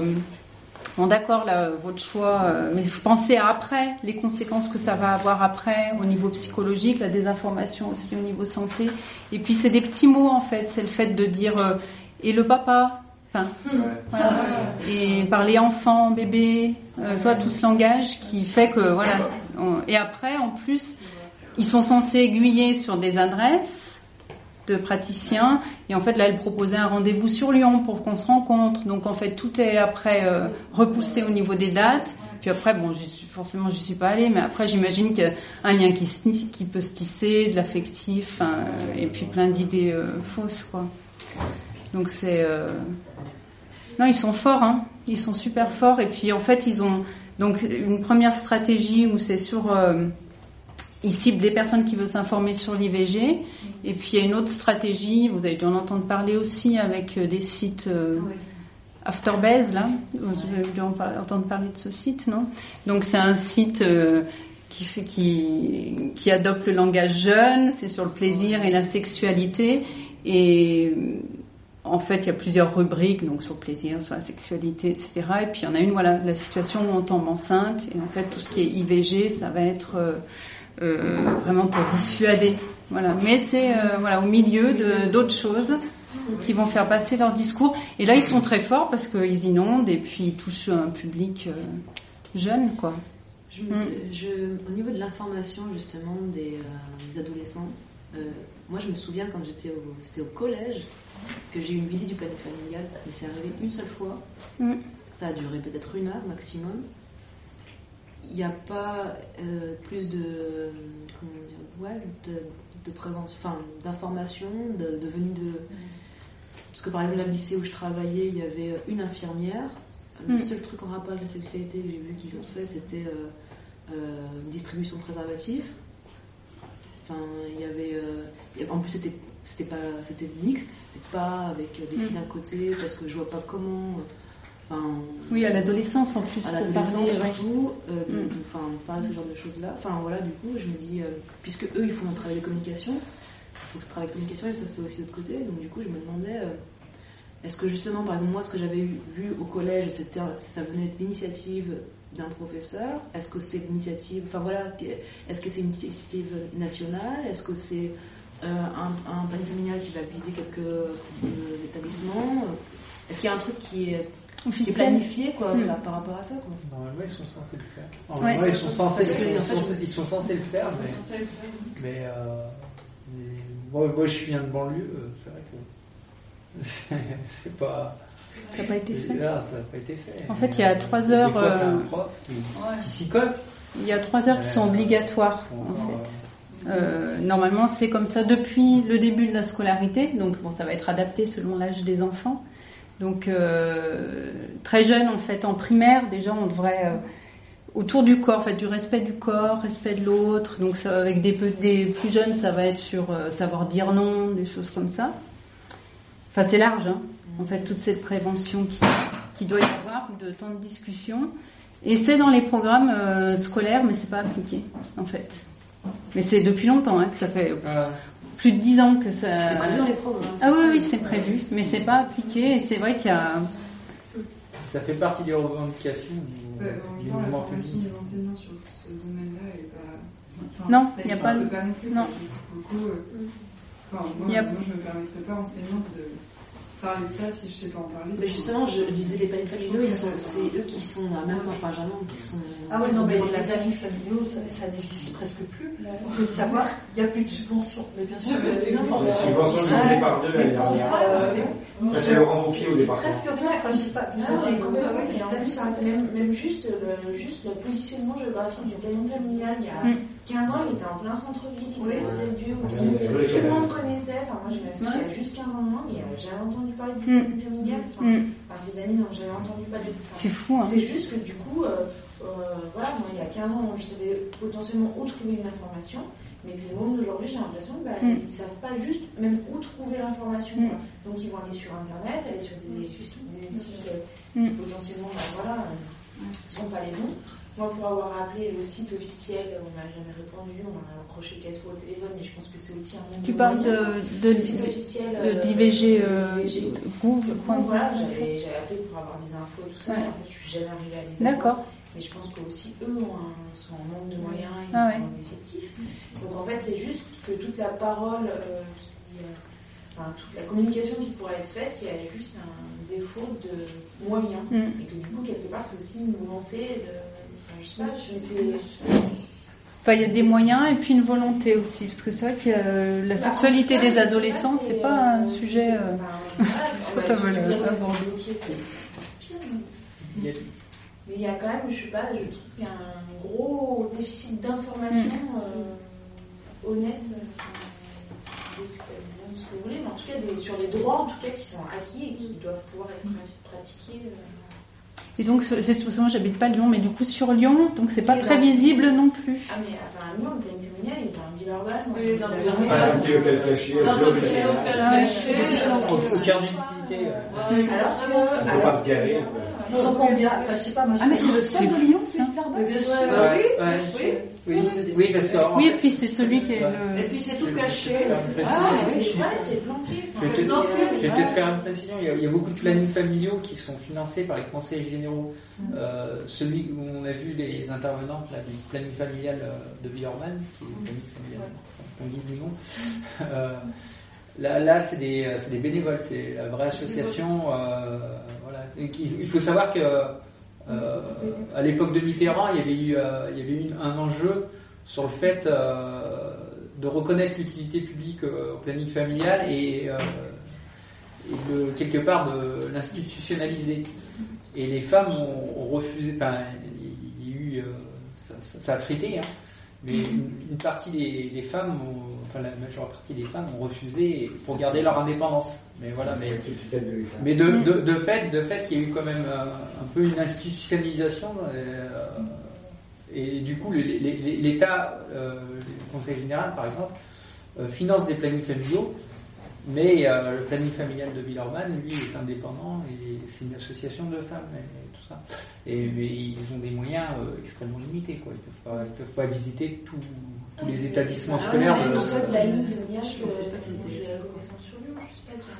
Bon, d'accord, là, votre choix, euh, mais pensez à après, les conséquences que ça va avoir après au niveau psychologique, la désinformation aussi au niveau santé. Et puis, c'est des petits mots, en fait. C'est le fait de dire euh, et le papa, enfin, voilà. et parler enfant, bébé, euh, tu vois, tout ce langage qui fait que, voilà. et après, en plus, ils sont censés aiguiller sur des adresses de praticiens. Et en fait, là, elle proposait un rendez-vous sur Lyon pour qu'on se rencontre. Donc, en fait, tout est après euh, repoussé au niveau des dates. Puis après, bon, je, forcément, je suis pas allée, mais après, j'imagine qu'il y a un lien qui, qui peut se tisser, de l'affectif, hein, et puis plein d'idées euh, fausses, quoi. Donc, c'est... Euh, non, ils sont forts, hein. Ils sont super forts. Et puis, en fait, ils ont donc une première stratégie où c'est sur ils ciblent des personnes qui veulent s'informer sur l'IVG. Et puis il y a une autre stratégie, vous avez dû en entendre parler aussi avec euh, des sites euh, Afterbase, là. Vous avez dû entendre parler de ce site, non? Donc c'est un site euh, qui, fait, qui, qui adopte le langage jeune, c'est sur le plaisir et la sexualité. Et en fait, il y a plusieurs rubriques, donc sur le plaisir, sur la sexualité, etc. Et puis il y en a une, voilà, la situation où on tombe enceinte. Et en fait, tout ce qui est IVG, ça va être euh, vraiment pour dissuader. Voilà. Mais c'est euh, voilà au milieu de d'autres choses qui vont faire passer leur discours. Et là, ils sont très forts parce qu'ils inondent et puis ils touchent un public euh, jeune, quoi. Je, mm. je, au niveau de l'information justement des, des adolescents, moi je me souviens quand j'étais au, c'était au collège que j'ai eu une visite du planning familial, mais c'est arrivé une seule fois. Mm. Ça a duré peut-être une heure maximum il n'y a pas euh, plus de, comment dire, ouais, de, de prévention, enfin, d'information, de, de venue de. Parce que par exemple, le lycée où je travaillais, il y avait une infirmière. Le hmm. seul truc en rapport avec la sexualité que j'ai vu qu'ils ont fait, c'était euh, euh, une distribution de préservatifs. Enfin, il y avait. en plus, c'était c'était pas c'était mixte, c'était pas avec des filles hmm. d'un côté, parce que je vois pas comment. Enfin, Oui, à l'adolescence en plus. À l'adolescence surtout, euh, mm. enfin, parler de ce genre de choses-là. Enfin voilà, du coup, je me dis, puisque eux, ils font un travail de communication, il faut que ce travail de communication, il se fait aussi de l'autre côté. Donc du coup, je me demandais, est-ce que justement, par exemple, moi, ce que j'avais vu au collège, c'était, ça venait de l'initiative d'un professeur Est-ce que c'est l'initiative, enfin voilà, est-ce que c'est une initiative nationale? Est-ce que c'est euh, un, un panier familial qui va viser quelques établissements? Est-ce qu'il y a un truc qui est, planifié quoi, hmm. par rapport à ça quoi. Normalement, ils sont censés le faire. Normalement, ils, sont censés, ils, sont, censés le faire, mais, mais, euh, moi, je viens de banlieue, euh, c'est vrai que c'est pas. Ça n'a pas été fait. Là, ça n'a pas été fait. En fait, il y a trois heures. Euh, qui, s'y colle. Il y a trois heures qui sont obligatoires, en fait. Euh, normalement, c'est comme ça depuis le début de la scolarité. Donc, bon, ça va être adapté selon l'âge des enfants. Donc, euh, très jeune, en fait, en primaire, déjà, on devrait euh, autour du corps, en fait, du respect du corps, respect de l'autre. Donc, ça, avec des, plus jeunes, ça va être sur euh, savoir dire non, des choses comme ça. Enfin, c'est large, hein, en fait, toute cette prévention qui, doit y avoir, de temps de discussion. Et c'est dans les programmes scolaires, mais c'est pas appliqué, en fait. Mais c'est depuis longtemps hein, que ça fait plus de dix ans que ça. C'est prévu dans les programmes. Ah oui, oui, c'est prévu, mais c'est pas appliqué et c'est vrai qu'il y a. Ça fait partie des revendications du, ouais, du mouvement féministe. des enseignants sur ce domaine-là est pas. non, il n'y a pas. Pas non plus. Non. Beaucoup, euh... enfin, moi, a... moi, je me permettrais pas enseignante de parler de ça si je sais pas en parler. Mais justement, je disais les paniers familiaux, ils sont, c'est eux qui sont là même, enfin, généralement, qui sont. Ah ouais, non, mais les paniers familiaux, ça, n'existe presque plus. Il faut savoir, il n'y a plus de subventions. Mais bien sûr, c'est n'importe quoi. Les subventions divisées par deux l'année dernière. C'est Laurent Wauquiez au départ. Presque rien, quand j'ai pas. C'est même juste le positionnement géographique du planning familial il y a 15 ans, il était en plein centre-ville, il était hôtel Dieu, tout le monde connaissait. Enfin, moi, j'ai ma soeur qui a juste 15 ans de moins, mais euh, j'avais entendu parler du mm. familial. Enfin, mm. ses amis, non, j'avais entendu parler. C'est fou, hein. C'est juste que du coup, euh, euh, voilà, moi, il y a 15 ans, je savais potentiellement où trouver une information. Mais puis le monde d'aujourd'hui, j'ai l'impression qu'ils bah, mm. ne savent pas juste même où trouver l'information. Donc ils vont aller sur Internet, aller sur des, des sites qui potentiellement, bah, voilà, ne sont pas les bons. Moi, pour avoir appelé le site officiel, on m'a jamais répondu, on m'a accroché quatre fois au téléphone, mais je pense que c'est aussi un. Tu parles de, de, site officiel de l'IVG euh, Voilà, j'avais appelé pour avoir des infos, tout ça, ouais. et en fait, je suis jamais arrivée à les avoir. D'accord. Mais je pense qu'aussi eux ont un, sont en manque de moyens et ah, ouais. d'effectifs. Donc en fait, c'est juste que toute la parole, euh, qui, euh, enfin, toute la communication qui pourrait être faite, il y a juste un défaut de moyens. Mm. Et que du coup, quelque part, c'est aussi une volonté de Enfin, il y a des moyens et puis une volonté aussi, parce que c'est vrai que euh, la bah, sexualité des adolescents, c'est pas un sujet. Euh... c'est pas mal Mais il y a quand même, je sais pas, je trouve qu'il y a un gros déficit d'information mm. euh, honnête. Euh, ce que vous voulez, mais en tout cas des, sur les droits en tout cas qui sont acquis et qui doivent pouvoir être pratiqués. Et donc, c'est moi j'habite pas Lyon, mais du coup, sur Lyon, donc c'est pas très visible non plus. Ah, mais enfin, Lyon, le planning familial, il est dans Villeurbanne. Oui, dans Villeurbanne. Un petit local caché. Dans un petit local caché. Au cœur d'une cité. Alors que. Il faut pas se garer. Ils sont combien je sais pas, moi, Ah, mais c'est le seul de Lyon, c'est Villeurbanne. Bien sûr. Oui. Oui, oui, parce que. Oui, et puis c'est celui qui est le. Et puis c'est tout caché. Ah, c'est vrai, c'est planqué. Je vais peut-être faire une précision. Il y, a, beaucoup de plannings familiaux qui sont financés par les conseils généraux. Mm. Euh, celui où on a vu les intervenantes là, du planning familial euh, de Villeurbanne, qui est le planning familial, on dit du nom. Euh, là, là c'est des, des, bénévoles, c'est la vraie association. Euh, voilà. il faut savoir que euh, à l'époque de Mitterrand, il y avait eu, euh, il y avait eu un enjeu sur le fait euh, de reconnaître l'utilité publique au planning familial et, de, quelque part de l'institutionnaliser. Et les femmes ont, refusé, enfin, il y a eu, ça, ça, a frité, hein, mais une, partie des, femmes, enfin la majeure partie des femmes ont refusé pour garder leur indépendance. Mais voilà, mais, mais de, de, de, fait, de fait, il y a eu quand même euh, un, peu une institutionnalisation. Euh, et du coup, l'État, euh, le Conseil général par exemple, finance des plannings familiaux Mais le planning familial de Villeurbanne, lui, est indépendant et c'est une association de femmes et, ça. Et mais ils ont des moyens euh, extrêmement limités. Quoi. Ils ne peuvent, pas, ils peuvent pas visiter tous tous les établissements Ah, scolaires. pas euh, sur Lyon, je sais pas.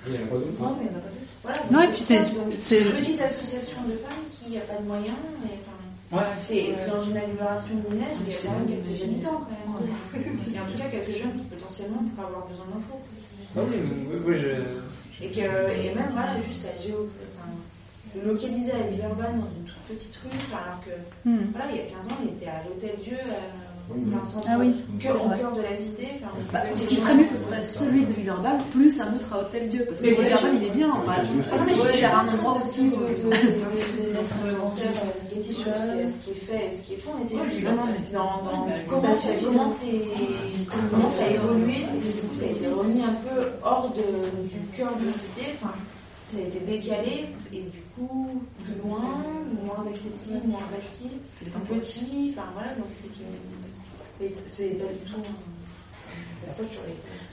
Il y a Non, mais il a. Voilà, Non, et puis ça, c'est- donc, c'est- une petite association de femmes qui n'a pas de moyens. Et, enfin, Ouais. c'est dans une agglomération il y a quand même quelques habitants quand même. Et en tout cas, quelques jeunes qui potentiellement pourraient avoir besoin d'infos. Ah oui, oui, oui, je- Et, que, et même, voilà, juste la géo. Le localiser à Villeurbanne dans une toute petite rue, alors que, Hmm. voilà, il y a 15 ans, il était à l'Hôtel Dieu, plein centre, Ah oui. au cœur, au cœur de la cité. Enfin, Bah, ce qui serait mieux, ce serait celui de Villeurbanne plus un autre à Hôtel Dieu. Parce que Villeurbanne, il est bien. Enfin, Ah mais c'est un endroit aussi de, ce qui est- ce qui est fait et ce qui est faux, mais c'est juste non, non, mais- dans, dans mais- comment, ça a évolué, c'est que du coup ça a été remis un peu hors de, du cœur de la cité, enfin, ça a été décalé et du coup plus loin, moins accessible, moins facile, petit, enfin voilà, donc c'est que. Mais c'est- pas du tout.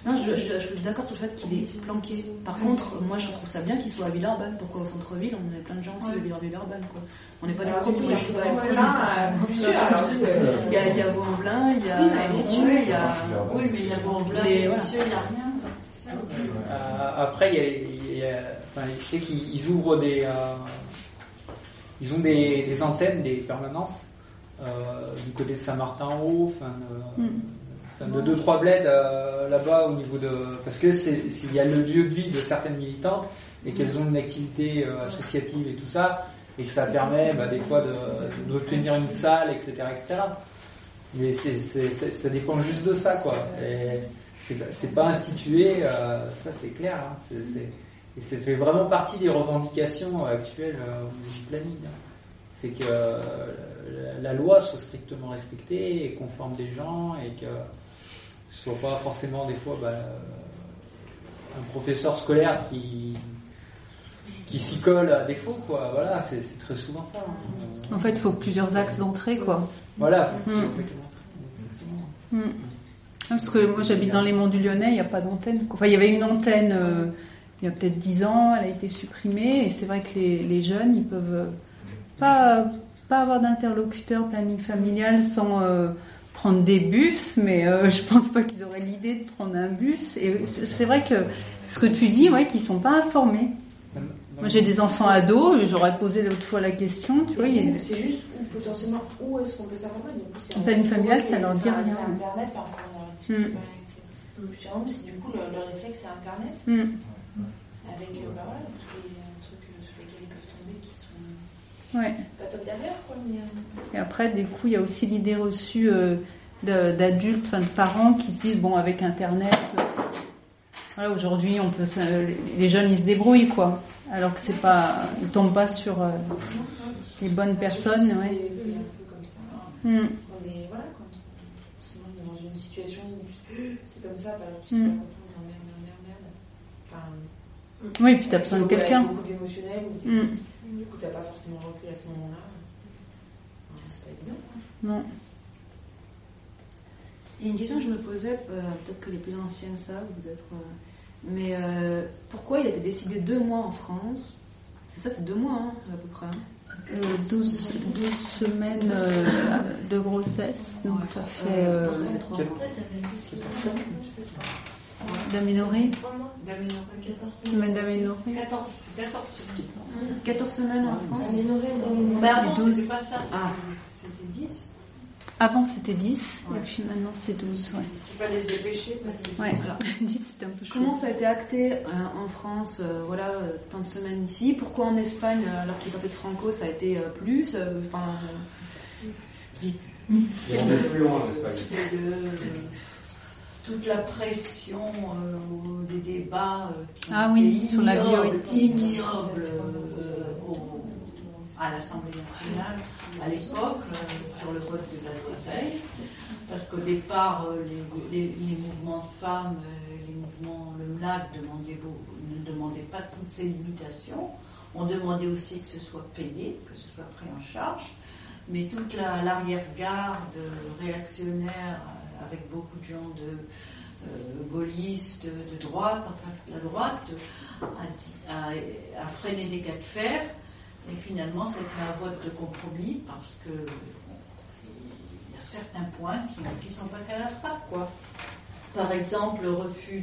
Non, je, je- je suis d'accord sur le fait qu'il est planqué. Par contre, moi, je trouve ça bien qu'il soit à Villeurbanne. Pourquoi au centre-ville On est plein de gens aussi de vivre à Villeurbanne, quoi. On n'est pas des premiers. euh, euh, Il y a, Vaux-en-Velin, il y a il y a. Oui, mais il y a ça. Euh, après, il y a, enfin, je sais qu'ils ils ouvrent des, euh, ils ont des, des antennes, des permanences euh, du côté de Saint-Martin-en-Haut, enfin, de, Mm. enfin, de deux trois bleds euh, là-bas au niveau de, parce que c'est, il y a le lieu de vie de certaines militantes et qu'elles ont une activité euh, associative et tout ça, et que ça permet bah, des fois de, d'obtenir une salle, etc., etc. Mais ça dépend juste de ça, quoi. C'est, pas institué, euh, ça c'est clair. Hein, et ça fait vraiment partie des revendications euh, actuelles euh, au niveau du planning. hein. C'est que euh, la, loi soit strictement respectée et qu'on forme des gens et que ce soit pas forcément des fois bah, un professeur scolaire qui qui s'y colle à défaut quoi voilà c'est, très souvent ça hein. En fait, il faut plusieurs axes d'entrée, quoi. voilà Mm. Hmm. Ah, Parce que moi j'habite dans les monts du Lyonnais, il n'y a pas d'antenne. Enfin, il y avait une antenne il y a peut-être 10 ans, elle a été supprimée, et c'est vrai que les, les jeunes, ils peuvent euh, pas, pas avoir d'interlocuteur planning familial sans euh, prendre des bus, mais euh, je pense pas qu'ils auraient l'idée de prendre un bus. Et c'est vrai que ce que tu dis, ouais, qu'ils sont pas informés. Moi j'ai des enfants ados, j'aurais posé l'autre fois la question, tu vois, il y a- C'est juste où potentiellement où est-ce qu'on peut s'informer. En planning familial, ça leur dit rien. C'est Internet, enfin, Mm. c'est du coup le, le réflexe, c'est Internet Hmm. Avec euh, bah, voilà, tous les euh, trucs sur lesquels ils peuvent tomber qui sont ouais. pas top derrière quoi. Mais, Et après, du coup, il y a aussi l'idée reçue euh, d'adultes, enfin de parents qui se disent bon, avec Internet, voilà, aujourd'hui, on peut, se- les jeunes, ils se débrouillent, quoi. Alors que c'est pas, ils tombent pas sur euh, les bonnes personnes, ouais. c'est un peu comme ça. On est voilà quand on, sinon, on est dans une situation où c'est comme ça, bah, tu sais pas Oui, puis t'as besoin de quelqu'un. Beaucoup d'émotionnel, ou Hmm. du coup t'as pas forcément recul à ce moment-là. C'est pas évident. Non. Il y a une question que je me posais, euh, peut-être que les plus anciennes savent, peut-être. euh, mais euh, pourquoi il a été décidé deux mois en France? C'est ça, c'est deux mois hein, à peu près. hein. Euh, 12, 12 semaines euh, de grossesse, donc ça fait euh, Non, ça fait trois d'aménorrhée, trois mois. D'aménorrhée, 14 semaine d'aménorrhée. 14, 14 semaines. 14 semaines en France. Amélioré dans Mais avant, 12. c'était pas ça, Ah. c'était 10. Avant c'était 10, Ouais. et puis maintenant c'est 12, ouais. Il fallait se dépêcher parce que Ouais, 10 c'était un peu chaud. Comment ça a été acté euh, en France euh, Voilà, euh, tant de semaines ici? Pourquoi en Espagne, euh, alors qu'ils sortaient de Franco, ça a été euh, plus euh, Enfin, Et on est plus loin, c'est de, toute la pression euh, des débats euh, qui Ah oui, sur la bioéthique. ignobles, euh, au- à l'Assemblée nationale à l'époque sur le vote de la stratège parce qu'au départ les, les- les mouvements de femmes, les mouvements, le MLAC demandaient ne demandaient pas toutes ces limitations. On demandait aussi que ce soit payé, que ce soit pris en charge, mais toute la- l'arrière-garde réactionnaire, avec beaucoup de gens de, gaulliste de droite, enfin la droite, a, a, freiné des cas de fer. Et finalement, c'était un vote de compromis parce que il y a certains points qui, sont passés à la trappe, quoi. Par exemple, le refus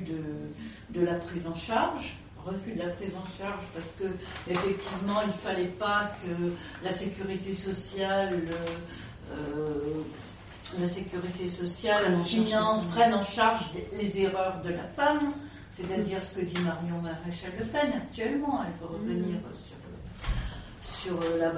de, la prise en charge refus de la prise en charge parce que effectivement il fallait pas que la sécurité sociale euh, la sécurité sociale finance prenne en charge les erreurs de la femme c'est-à-dire ce que dit Marion Maréchal Le Pen. Actuellement elle veut revenir sur, sur la,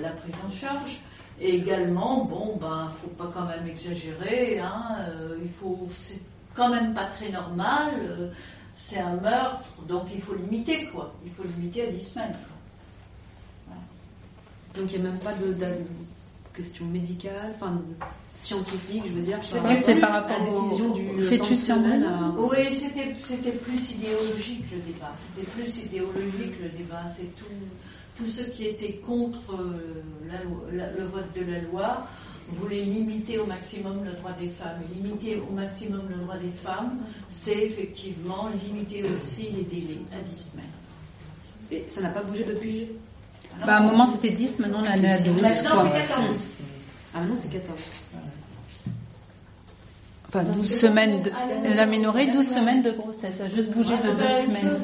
la, prise en charge. Et également bon ben faut pas quand même exagérer hein, euh, il faut c'est quand même pas très normal euh, c'est un meurtre, donc il faut limiter, quoi. Il faut limiter à 10 semaines. Donc il n'y a même pas de, question médicale, enfin scientifique, je veux dire. C'est par rapport à la décision du fœtus Oui, c'était, c'était plus idéologique le débat. C'était plus idéologique le débat. C'est tout, tout ce qui était contre euh, le vote de la loi voulait limiter au maximum le droit des femmes. Limiter au maximum le droit des femmes, c'est effectivement limiter aussi les délais à 10 semaines. Et ça n'a pas bougé depuis bah, À un moment c'était 10, maintenant on est à 12. Maintenant c'est 14. Ah maintenant c'est 14. Enfin, 12 semaines de, l'aménorrhée, 12 semaines de grossesse. Ça a juste bougé de 2 semaines.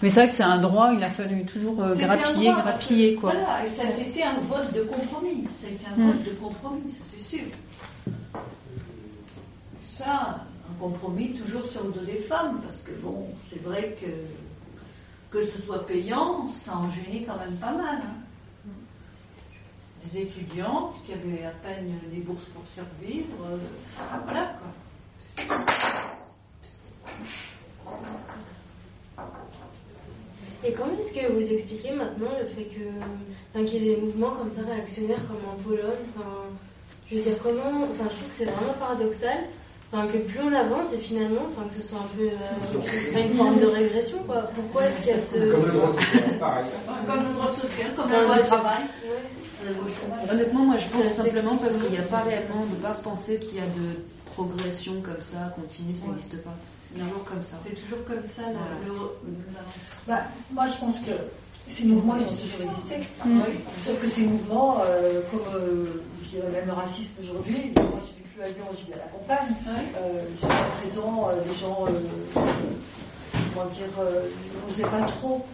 Mais c'est vrai que c'est un droit, il a fallu toujours euh, grappiller, grappiller, quoi. Voilà, et ça c'était un vote de compromis. C'était un vote de compromis, ça c'est sûr. Ça, un compromis toujours sur le dos des femmes, parce que bon, c'est vrai que que ce soit payant, ça en gênait quand même pas mal. Hein des étudiantes qui avaient à peine des bourses pour survivre. Euh, voilà quoi. Et comment est-ce que vous expliquez maintenant le fait que qu'il y ait des mouvements comme ça réactionnaires comme en Pologne Je veux dire comment Enfin, je trouve que c'est vraiment paradoxal. Enfin, que plus on avance et finalement, enfin, que ce soit un peu euh, une forme de régression, quoi. Pourquoi est-ce qu'il y a ce... Comme le droit social, pareil. Comme le droit social, comme le droit du travail. Honnêtement, moi je pense simplement parce qu'il n'y a pas réellement, ne pas penser qu'il y a de progression comme ça, continue, ça n'existe pas. C'est toujours comme ça. C'est toujours comme ça. Bah, moi je pense que ces mouvements ils ont toujours existé. Mm. Sauf que ces mouvements, euh, comme euh, je dirais même le racisme aujourd'hui, moi je ne vis plus à Lyon, je vis à la campagne. Euh, Jusqu'à présent, euh, les gens, euh, comment dire, n'osaient pas trop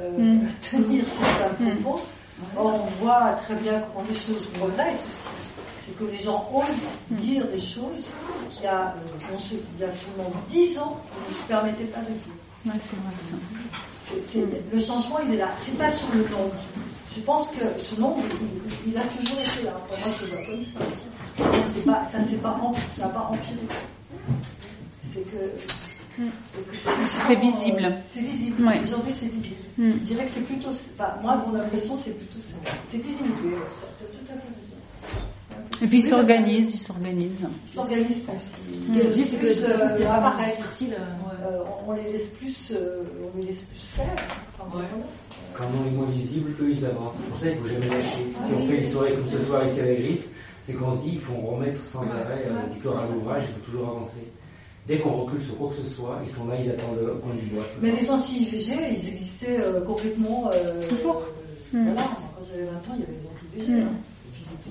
mm. tenir certains mm. propos. Or, on voit très bien comment les choses progressent aussi. C'est que les gens osent dire des choses qu'il y a, euh, il y a seulement 10 ans, on ne se permettait pas de dire. Ouais, c'est vrai ça. C'est, le changement, il est là. C'est pas sur le nombre. Je pense que ce nombre, il, il a toujours été là. Pour moi, je le vois comme ça. C'est pas, ça n'a pas, pas empiré. C'est que c'est visible. C'est visible. Aujourd'hui, c'est visible. Hmm. Je dirais que c'est plutôt. moi, mon impression, c'est plutôt ça. C'est visible. Et puis ils s'organisent, ils s'organisent. Ils s'organisent plus. Ce que je dis, c'est que de toute façon, c'était pas pareil. Euh, on les laisse plus, euh, on les laisse plus faire. Quand on est moins visible, eux ils avancent. C'est pour ça qu'il ne faut jamais lâcher. Si on fait une soirée comme ce soir ici à la griffe, c'est qu'on se dit il faut remettre sans arrêt euh, du corps à l'ouvrage, il faut toujours avancer. Dès qu'on recule sur quoi que ce soit, ils sont là, ils attendent le point du bois. Mais les anti-IVG, ils existaient euh, complètement. Euh, Toujours. Euh, Voilà, quand j'avais 20 ans, il y avait des anti-IVG. Mm. Hein.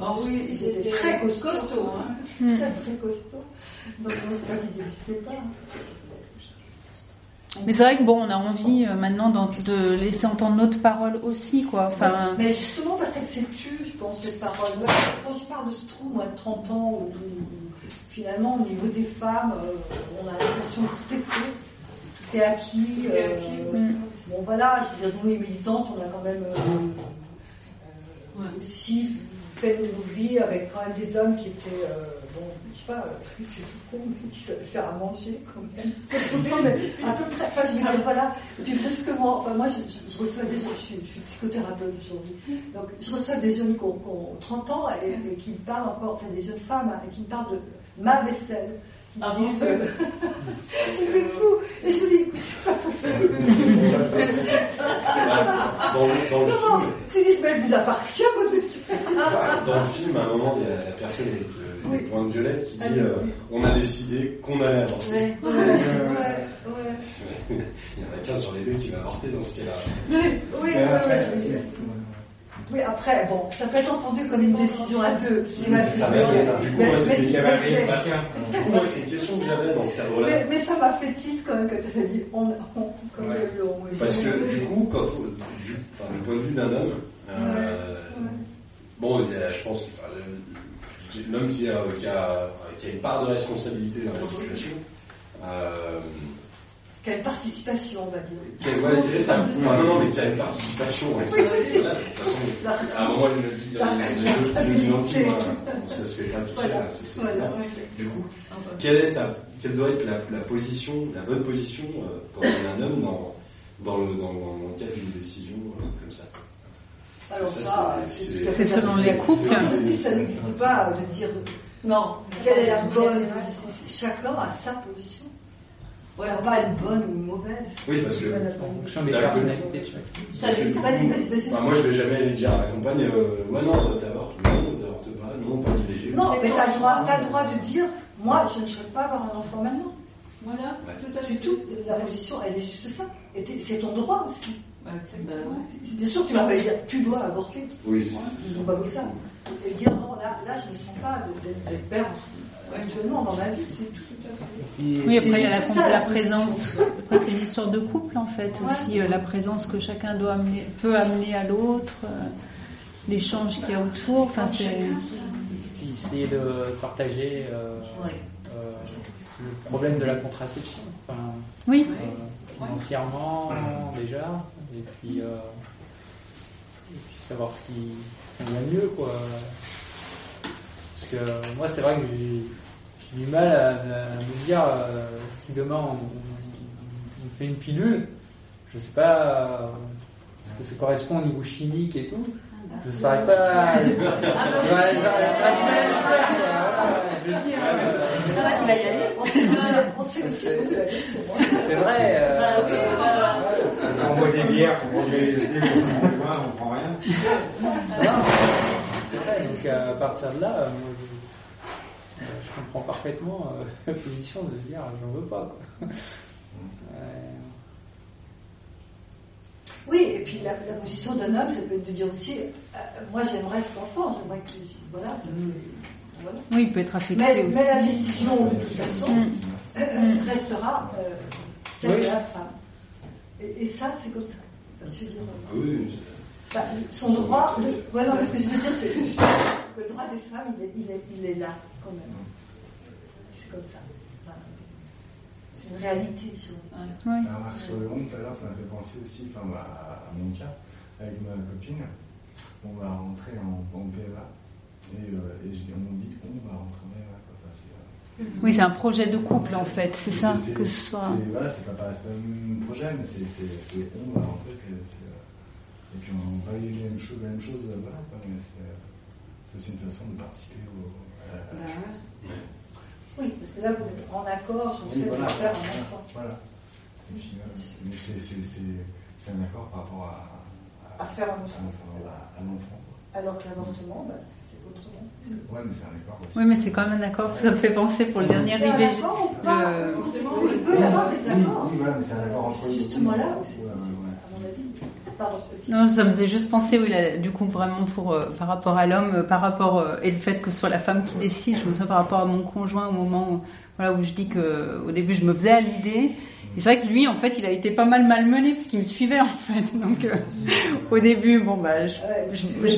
Ah oui, ils étaient très costauds. Hein. Très, très costauds. Donc, pas qu'ils n'existaient pas. Mais c'est vrai que bon, on a envie euh, maintenant de laisser entendre notre parole aussi, quoi. Enfin... Mais justement parce qu'elle s'est tue, je pense, cette parole. quand je parle de ce trou, moi, de 30 ans, où, finalement, au niveau des femmes, euh, on a l'impression que tout est fait, tout est acquis. Euh, bon, voilà, je veux dire, nous, les militantes, on a quand même aussi fait nos vies avec quand même des hommes qui étaient bon, je sais pas, c'est tout con, mais qui savait faire à manger quand même. non, mais à peu près, enfin, je veux dire, voilà. Et puis brusquement, enfin, moi, je, je, reçois des gens, je suis, je suis psychothérapeute aujourd'hui, donc je reçois des jeunes qui ont, qui ont 30 ans et, et, qui me parlent encore, enfin des jeunes femmes, hein, et qui me parlent de ma vaisselle. Ah bon euh, C'est fou Et je me dis, mais c'est pas possible dans, dans le Comment Je dis, mais elle vous appartient, votre vaisselle Dans le film, à un moment, il y a la personne avec le, les pointes violettes qui dit euh, On a décidé qu'on allait avorter. Ouais, ouais, ouais. il y en a qu'un sur les deux qui va avorter dans ce cas-là. Oui, oui, oui. Oui, après, bon, ça peut être entendu comme une décision à deux. C'est ma décision. Du coup, moi, une moi, c'est une question que j'avais dans ce cadre-là. Mais, mais ça m'a fait titre quand même quand tu as dit on, on, comme Ouais. le. Parce que du coup, quand, du, enfin, du point de vue d'un homme, euh, bon, il y a, je pense que enfin, le- l'homme qui a, qui, a, qui a une part de responsabilité dans la situation, euh, Quelle participation, on va dire. ouais, ça, enfin, non, non, mais qui a une participation, ouais, ça, c'est- voilà, de toute façon, à un moment, il me dit dans les- le film, bon, ça se fait pas tout seul, Voilà, c'est- c'est voilà, évident. ouais. Du coup, quelle est sa, quelle doit être la, la position, la bonne position euh, quand on est un homme dans, dans, le, dans, dans le cadre d'une décision euh, comme ça? Alors Ça, ça, c'est- selon les couples. Aujourd'hui, ça n'existe pas de dire Non. quelle est la bonne. Chacun a sa position. Ouais, pas une bonne ou une mauvaise. Oui, parce que. En fonction des D'accord. personnalités de. Enfin, moi, je vais jamais aller dire à ma compagne, euh, ouais, non, t'avortes, non, t'avortes pas, non, pas d'IVG. Non, mais t'as le droit, t'as le droit de dire, moi, je ne souhaite pas avoir un enfant maintenant. Voilà, Ouais. tout à fait. C'est tout. La position, elle est juste ça. Et c'est ton droit aussi. Bah. Bien sûr, tu vas pas dire, tu dois avorter. Oui, Ils n'ont pas vu ça. Et dire, non, là, là je ne sens pas d'être- père actuellement dans ma vie, c'est tout. Puis, Oui, après il y a la, C'est ça, la la présence. Après c'est l'histoire de couple en fait aussi, euh, la présence que chacun doit amener, peut amener à l'autre, euh, l'échange qu'il y a autour. Enfin c'est. essayer de partager euh, euh, le problème de la contraception. Enfin, Oui. euh, financièrement déjà, et puis, euh, et puis savoir ce qui convient mieux, quoi. Parce que moi, c'est vrai que j'ai du mal à, à me dire euh, si demain on, on- on fait une pilule, je sais pas euh, ce que ça correspond au niveau chimique et tout. Je ne saurais pas. Ah, Ouais, je hein. Ah bah, tu vas y aller. C'est vrai. euh, Bah oui, voilà. On boit des bières pour manger les idées, on prend du vin, on prend rien. Non, c'est vrai, donc à partir de là, euh, moi, je, euh, je comprends parfaitement euh, la position de se dire j'en veux pas. Quoi. Ouais. Oui, et puis la, la position d'un homme, ça peut être de dire aussi, euh, moi j'aimerais cet enfant, j'aimerais que, voilà. Oui, il peut être affecté Mais, aussi. mais la décision, de toute façon, Mm. euh, restera euh, celle Oui. de la femme. Et, et ça, c'est comme ça. Enfin, je veux dire, Ah oui, bah, son droit, le, ouais, non, mais ce que je veux dire, c'est que le droit des femmes, il est, il est, il est là, quand même. C'est comme ça. C'est une réalité. Je... Oui. La remarque sur le monde, tout à l'heure, ça m'a fait penser aussi enfin, bah, à mon cas, avec ma copine. On va rentrer en, en PMA et, euh, et on dit qu'on va rentrer en PMA. Quoi. Enfin, c'est, euh, Oui, c'est un projet de couple en fait, c'est ça, que ce soit. c'est- Voilà, c'est pas, pas, c'est pas un projet, mais c'est, on va rentrer. Euh, et puis on va vivre la même chose, la même chose euh, voilà, quoi, mais c'est, euh, une façon de participer au, à, la- à la Bah, chose. Oui, parce que là, vous êtes en accord sur le fait voilà. de faire un enfant. Voilà. Et puis, euh, mais c'est, c'est, c'est, c'est un accord par rapport à, À faire un enfant. à, à l'enfant. Alors que l'avortement, bah. Ouais, mais c'est un accord aussi. Oui, mais c'est quand même un accord. Ça me fait penser pour le dernier C'est accord ou pas le- Il peut y avoir des accords. Oui, voilà, mais c'est un accord entre justement là c'est. Pardon, Non, ça me faisait juste penser, oui, là, du coup, vraiment pour euh, par rapport à l'homme, euh, par rapport euh, et le fait que ce soit la femme qui décide. Je me souviens par rapport à mon conjoint au moment où, voilà, où je dis que au début je me faisais à l'idée. Et c'est vrai que lui, en fait, il a été pas mal malmené parce qu'il me suivait en fait. Donc euh, au début, bon bah,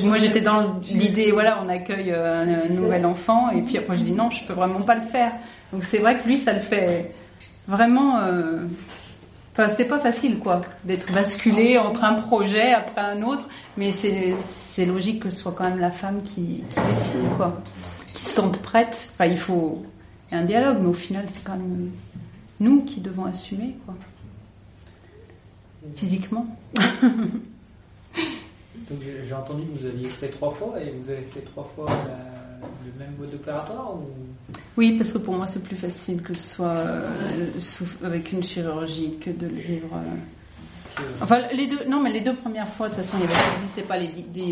moi j'étais dans l'idée, voilà, on accueille euh, un, nouvel enfant, et puis après je dis non, je peux vraiment pas le faire. Donc c'est vrai que lui, ça le fait vraiment. euh, Enfin, c'était pas facile, quoi, d'être basculé entre un projet après un autre, mais c'est logique que ce soit quand même la femme qui, qui décide, quoi, qui se sente prête. Enfin, il faut il y a un dialogue, mais au final, c'est quand même nous qui devons assumer, quoi, physiquement. Donc j'ai entendu que vous aviez fait trois fois et vous avez fait trois fois la- le même mode opératoire ou? Oui, parce que pour moi, c'est plus facile que ce soit euh, sous- avec une chirurgie que de le vivre. euh. Enfin, les deux, non, mais les deux premières fois, de toute façon, il n'existait pas les,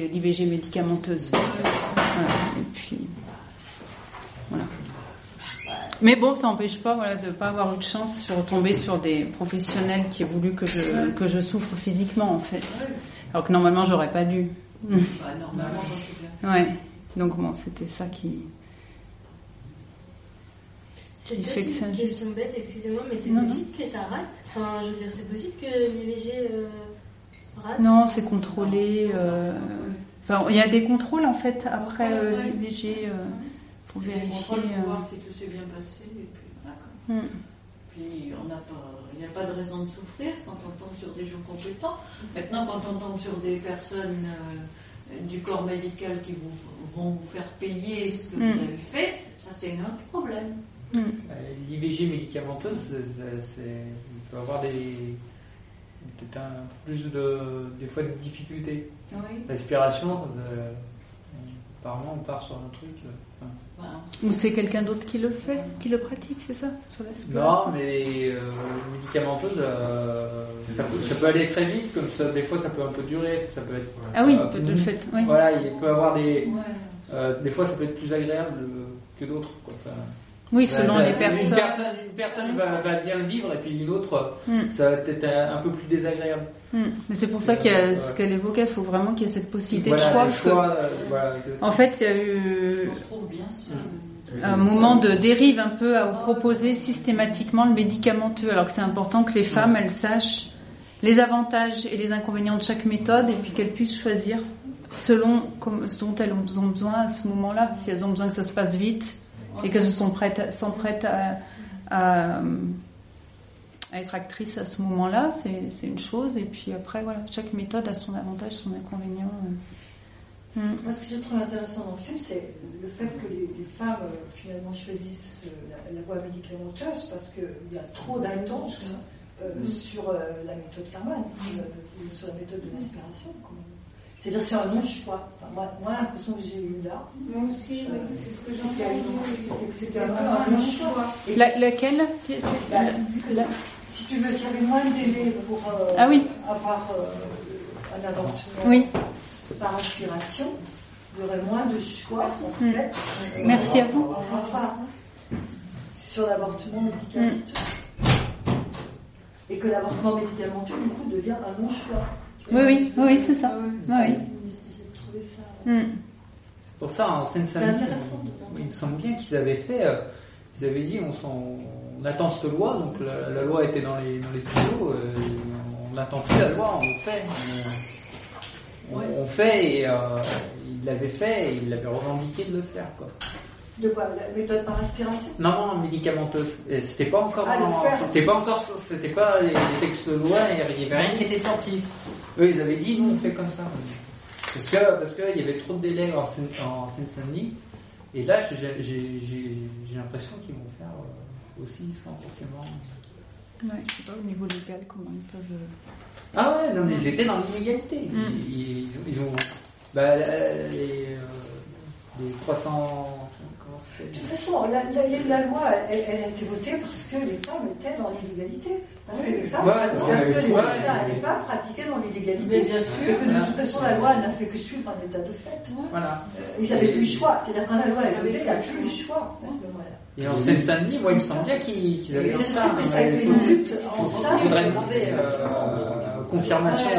l'IVG médicamenteuse. Voilà. Et puis. Mais bon, ça n'empêche pas voilà, de ne pas avoir eu de chance sur tomber sur des professionnels qui aient voulu que je, que je souffre physiquement, en fait. Alors que normalement, j'aurais pas dû. Bah, normalement, ouais. Donc bon, c'était ça qui. C'est une question bête, excusez-moi, mais c'est possible que ça rate Enfin, je veux dire, c'est possible que l'IVG euh, rate Non, c'est contrôlé. Euh... Enfin, il y a des contrôles en fait après euh, l'IVG pour vérifier. Pour voir si tout s'est bien passé. Et puis, voilà. Hmm. Puis, on n'a pas. Il n'y a pas de raison de souffrir quand on tombe sur des gens compétents. Maintenant, quand on tombe sur des personnes du corps médical qui vous, vont vous faire payer ce que vous hmm. avez fait, ça c'est un autre problème. Hmm. Euh, L'IVG médicamenteuse, il peut avoir des peut-être un plus de des fois de difficultés. L'aspiration, apparemment on part sur un truc. Euh, Ou c'est quelqu'un d'autre qui le fait, qui le pratique, c'est ça sur Non, mais euh, médicamenteuse, ça, peut, aller très vite, comme ça, des fois ça peut un peu durer, ça peut être. Ah oui, peut le fait. Voilà, il peut avoir des. des fois ça peut être plus agréable que d'autres. Oui, selon les personnes. Une personne, une personne va, bien le vivre et puis une autre, hmm. ça va être un peu plus désagréable. Hmm. Mais c'est pour ça qu'il y a ce qu'elle évoquait, il faut vraiment qu'il y ait cette possibilité de choix. Euh, en fait, il y a eu un moment de dérive un peu à proposer systématiquement le médicamenteux, alors que c'est important que les femmes, elles sachent les avantages et les inconvénients de chaque méthode et puis qu'elles puissent choisir selon ce dont elles ont besoin à ce moment-là. Si elles ont besoin que ça se passe vite, et qu'elles sont prêtes, sont prêtes à, à, être actrices à ce moment-là, c'est une chose. Et puis après, voilà, chaque méthode a son avantage, son inconvénient. Mm. Moi, ce que j'ai trouvé intéressant dans le film, c'est le fait que les, femmes euh, finalement choisissent euh, la, voie médicamenteuse parce qu'il y a trop d'attentes euh, mm. sur la méthode Carman, sur la méthode de l'inspiration. C'est-à-dire c'est un non-choix. Enfin, moi, moi l'impression que j'ai eu là. Moi aussi, oui, c'est ce que j'ai entendu. C'était un non-choix. La, laquelle? Si tu veux, s'il y avait moins de délai pour euh, ah, oui. avoir euh, un avortement oui. par aspiration, il y aurait moins de choix en mm. fait. Merci à vous. Enfin, sur l'avortement médicamenteux. Mm. Et que l'avortement médicamenteux, du coup, devient un non-choix. Oui, oui, oui, c'est ça. Oui. Hmm. Pour ça, en Seine-Saint-Denis, il me semble bien qu'ils avaient fait, euh, ils avaient dit, on, on, attend cette loi, donc la, loi était dans les, dans les tuyaux, euh, on n'attend plus la loi, on le fait. On, fait et euh, il l'avait fait et il l'avait revendiqué de le faire. Quoi. De quoi La méthode par aspiration Non, non, médicamenteuse. C'était pas encore, ah, c'était pas encore, c'était pas les, textes de loi, il n'y avait rien qui était sorti. Eux, ils avaient dit, nous, on fait comme ça. Parce que parce qu'il y avait trop de délais en, Seine-Saint-Denis. Et là, j'ai l'impression qu'ils vont faire aussi sans forcément. Ouais, je sais pas au niveau légal comment ils peuvent. Euh, ah ouais, non, mais ils étaient dans l'illégalité. Mm. Ils, ils, ont. Bah, les, euh, les 300 de toute façon, la, la, loi, elle, a été votée parce que les femmes étaient dans l'illégalité. Parce que les femmes, parce que les médecins les femmes pratiquaient dans l'illégalité. bien sûr. Et que de toute façon, la loi n'a fait que suivre un état de fait. Voilà. Euh, ils n'avaient plus le choix. C'est-à-dire quand la loi est votée, il n'y a plus le choix à ce moment-là. Et en Seine-Saint-Denis, moi, il me semble bien qu'ils avaient fait ça. Il faudrait demander euh, confirmation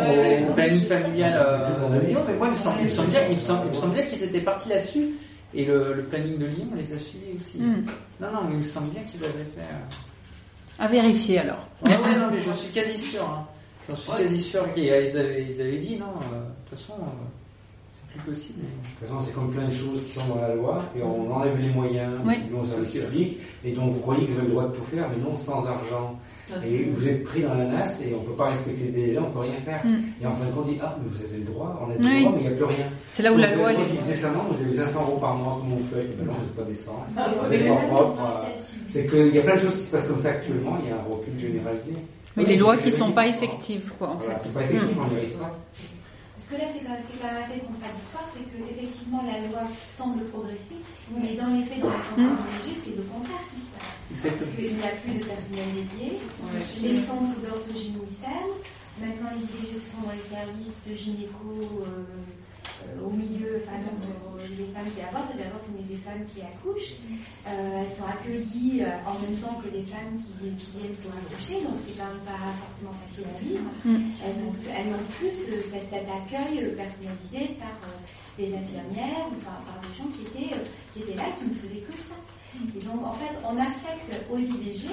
au planning familial euh, de Lyon, mais moi, il me semble bien qu'ils étaient partis là-dessus. Et le, planning de Lyon, on les a suivis aussi. Hmm. Non, non, mais il me semble bien qu'ils avaient fait. Euh, à vérifier alors. Ouais, ouais, non, mais j'en suis quasi sûr. Hein. J'en suis quasi sûr qu'ils avaient, ils avaient dit non, euh, de toute façon, euh, plus possible. De toute façon, c'est comme plein de choses qui sont dans la loi, et on enlève les moyens, oui. sinon service public, et donc vous croyez que vous avez le droit de tout faire, mais non, sans argent. Et vous êtes pris dans la nasse et on ne peut pas respecter les délais, on ne peut rien faire. Mm. Et en fin de compte, on dit Ah, mais vous avez le droit, on a le droit, mais il n'y a plus rien. C'est là où la loi est. Décemment, vous avez 500 euros par mois, comment vous faites Ben non, vous n'êtes pas. Vous n'êtes pas propre. C'est qu'il y a plein de choses qui se passent comme ça actuellement, il y a un recul généralisé. Mais les lois qui ne sont pas effectives, quoi, en fait. C'est pas effectif, on n'y arrive pas. Parce que là, c'est quand, même assez contradictoire, c'est que effectivement la loi semble progresser, mais dans les faits, dans la santé mmh. c'est le contraire qui se passe. Parce qu'il n'y a plus de personnel dédié, les centres d'orthogénie ferment, maintenant les IVG se font dans les services de gynéco au milieu, enfin, les femmes qui avortent, elles avortent mais des femmes qui accouchent. elles sont accueillies en même temps que les femmes qui, viennent pour accoucher, donc c'est quand même pas forcément facile à vivre. Mm. Elles, ont, elles ont plus cet, accueil personnalisé par des infirmières ou par, des gens qui étaient, qui étaient là, qui ne faisaient que ça. Et donc, en fait, on affecte aux IVG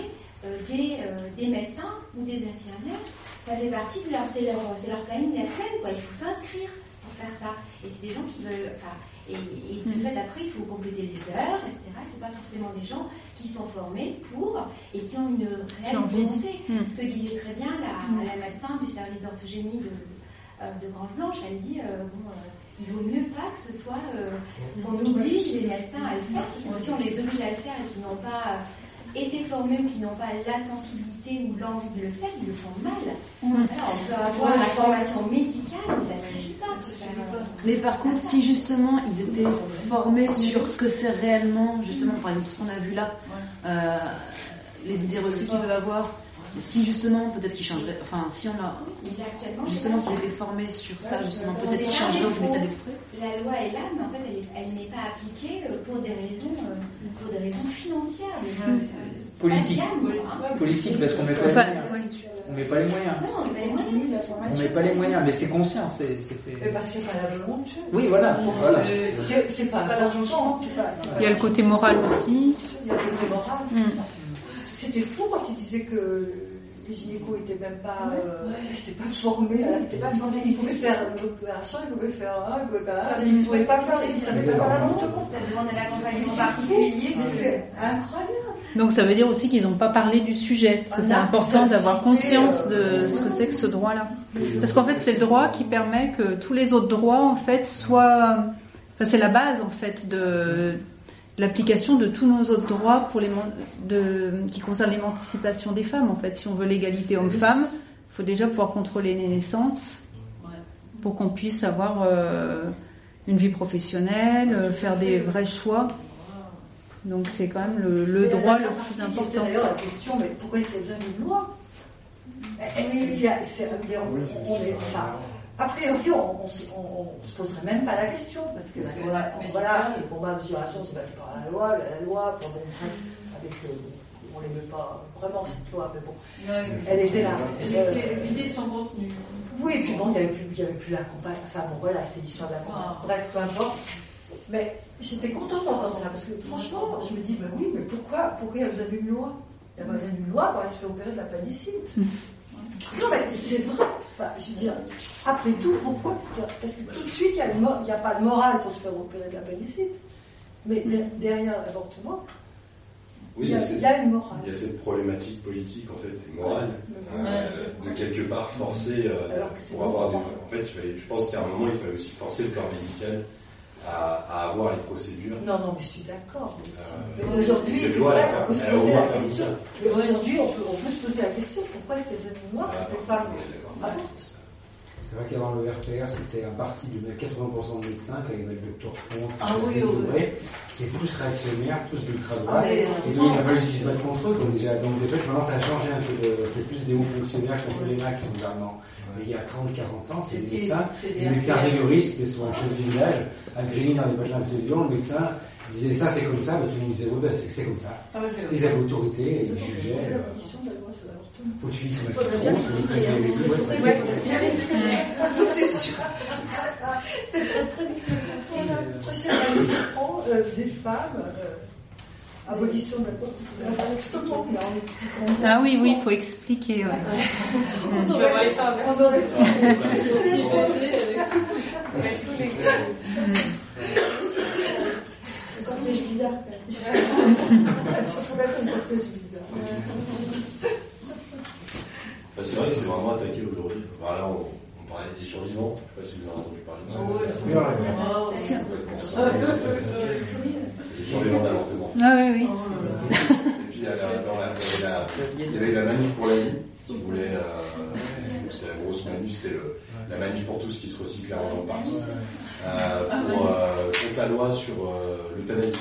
euh, des, euh, des, médecins ou des infirmières. Ça fait partie de leur, c'est leur, leur planning la semaine, quoi. Il faut s'inscrire faire ça. Et c'est des gens qui veulent, enfin, et, et de fait, après, il faut compléter les heures, etc. C'est pas forcément des gens qui sont formés pour et qui ont une réelle volonté. Mm. Ce que disait très bien la, mm. la médecin du service d'orthogénie de, euh, de Grande Blanche, elle dit, bon, il vaut mieux pas que ce soit qu'on oblige les médecins à le faire, parce que si on les oblige à le faire et qu'ils n'ont pas été formés ou qui n'ont pas la sensibilité ou l'envie de le faire, ils le font mal. Alors, on peut avoir la formation médicale, mais ça ne suffit pas. Mais par contre, si justement ils étaient formés sur ce que c'est réellement, justement, par exemple, ce qu'on a vu là, euh, les idées reçues qu'ils peuvent avoir, si justement, peut-être qu'ils changeraient, enfin, si on a, justement, s'ils étaient formés sur ça, justement, peut-être qu'ils changeraient aussi l'état d'esprit. La loi est là, mais en fait, elle, n'est pas appliquée euh, pour des raisons, euh, pour des raisons financières. Euh, Politique. Politique, parce qu'on met pas les moyens. On met pas les moyens. Non, on met pas les moyens. On met pas les moyens, mais c'est conscient, c'est fait. parce qu'il n'y a pas la volonté. Oui, voilà. voilà. C'est pas l'argent. Il y a le côté moral aussi. Il y a le côté moral. Mm. C'était fou disait que les gynécos n'étaient même pas, euh, pas formés, c'était pas formé. Ils pouvaient faire une opération, ils pouvaient faire un, ils pouvaient pas, ils ne pouvaient pas faire, ils savaient pas faire la Ça demandait l'accompagnement particulier. C'est incroyable. Donc ça veut dire aussi qu'ils n'ont pas parlé du sujet, parce que c'est important d'avoir conscience de ce que c'est que ce droit-là. Parce qu'en fait, c'est le droit qui permet que tous les autres droits, en fait, soient... Enfin, c'est la base, en fait, de l'application de tous nos autres droits pour les, de, qui concernent l'émancipation des femmes. En fait, si on veut l'égalité homme-femme, il faut déjà pouvoir contrôler les naissances pour qu'on puisse avoir euh, une vie professionnelle, euh, faire des vrais choix. Donc c'est quand même le, le droit le plus important. D'ailleurs, la question, mais pourquoi est-ce qu'il y a besoin d'une loi c'est, on est, a priori, on, on, se poserait même pas la question, parce que voilà, voilà le combat de génération, c'est battu par la loi, la, loi, bon, avec, euh, on l'aimait pas vraiment cette loi, mais bon, elle était là. Elle était vidée de son contenu. Oui, et puis bon, il n'y avait plus, il y avait plus la campagne, enfin bon, voilà, c'était l'histoire de la campagne. Ah. Bref, peu importe. Mais j'étais contente d'entendre ça, parce que franchement, je me dis, ben oui, mais pourquoi, pourquoi il y a besoin d'une loi? Il y a besoin d'une loi pour aller se faire opérer de la planicite. Non, mais c'est vrai. je veux dire, après tout, pourquoi Parce que tout de suite, il n'y a, pas de morale pour se faire opérer de la pénicite. Mais derrière l'avortement, il, y a, une morale. Il y a cette problématique politique, en fait, et morale, euh, de quelque part forcer euh, pour avoir des. En fait, je pense qu'à un moment, il fallait aussi forcer le corps médical à, avoir les procédures. Non, non, mais je suis d'accord. Euh, aujourd'hui, c'est vrai qu'on peut se poser la question. Aujourd'hui, on peut, on peut se poser la question pourquoi est-ce qu'elles deviennent noires ah, les femmes c'est vrai qu'avant le RPR, c'était un parti de 80% de médecins, quand il y avait le docteur Comte, ah, oui, oui. c'est tous réactionnaires, tous d'ultra droite. Ah, et donc, ils appellent se battre contre eux, donc déjà, donc, maintenant, ça a changé un peu de, c'est plus des hauts fonctionnaires contre les max, vraiment il y a 30-40 ans, c'est des médecins, des médecins rigoristes qui étaient sur un chef de village, à dans les pages de télévision, le médecin disait ça c'est comme ça, mais tout le monde disait oui, ben, c'est comme ça. Ah ils avaient l'autorité, ils jugeaient. Faut que tu lises c'est très bien C'est sûr. C'est très très bien. Prochaine des femmes. Abolition de la Ah oui, oui, il faut expliquer. Ouais. tu vas voir les femmes. On aurait C'est bizarre. C'est bizarre. C'est vrai que c'est vraiment attaqué aujourd'hui. Voilà, on, on parlait des survivants. Je ne sais pas si vous avez entendu parler de ça. Oui, oui. Sur les d'avortement. Ah oui, oui. Et puis, il y, avait la, manif pour la vie, qui voulait, euh, c'était la grosse manif, c'est la manif pour tous qui se recycle en partie, euh, pour, euh, contre la loi sur euh, l'euthanasie.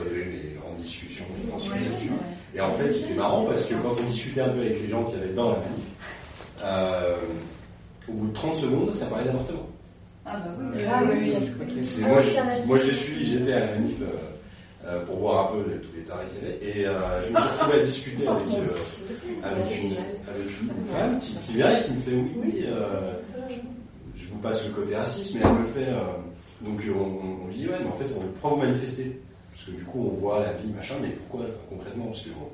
Il y avait des grandes discussions, Et en fait, c'était marrant parce que quand on discutait un peu avec les gens qui avaient dans la manif, euh, au bout de 30 secondes, ça parlait d'avortement. Ah bah oui. Ah oui, moi, je, moi, je l'ai suivi, j'étais à la manif euh, euh, pour voir un peu les- tous les tarés qu'il y avait. Et euh, je me suis retrouvé à discuter avec, euh, avec, une, avec une femme qui, qui vient et qui me fait oui, euh, je vous passe le côté raciste, mais elle me fait. euh, donc on, on- on lui dit ouais, mais en fait, on, pourquoi vous manifestez Parce que du coup, on voit la vie, machin, mais pourquoi enfin, concrètement Parce que bon,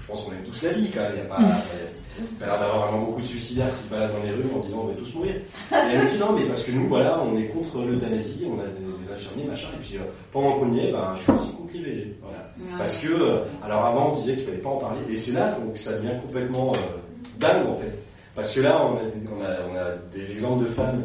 je pense qu'on aime tous la vie quand même. Il n'y a pas, l'air d'avoir vraiment beaucoup de suicidaires qui se baladent dans les rues en disant on va tous mourir. Et elle me dit non, mais parce que nous, voilà, on est contre l'euthanasie, on a des, des infirmiers, machin, et puis euh, pendant qu'on y est, ben, je suis aussi contre l'IVG. Voilà. Parce que, euh, alors avant, on disait qu'il fallait pas en parler, et c'est là que ça devient complètement euh, dingue en fait. Parce que là, on a, des- on a, on a des exemples de femmes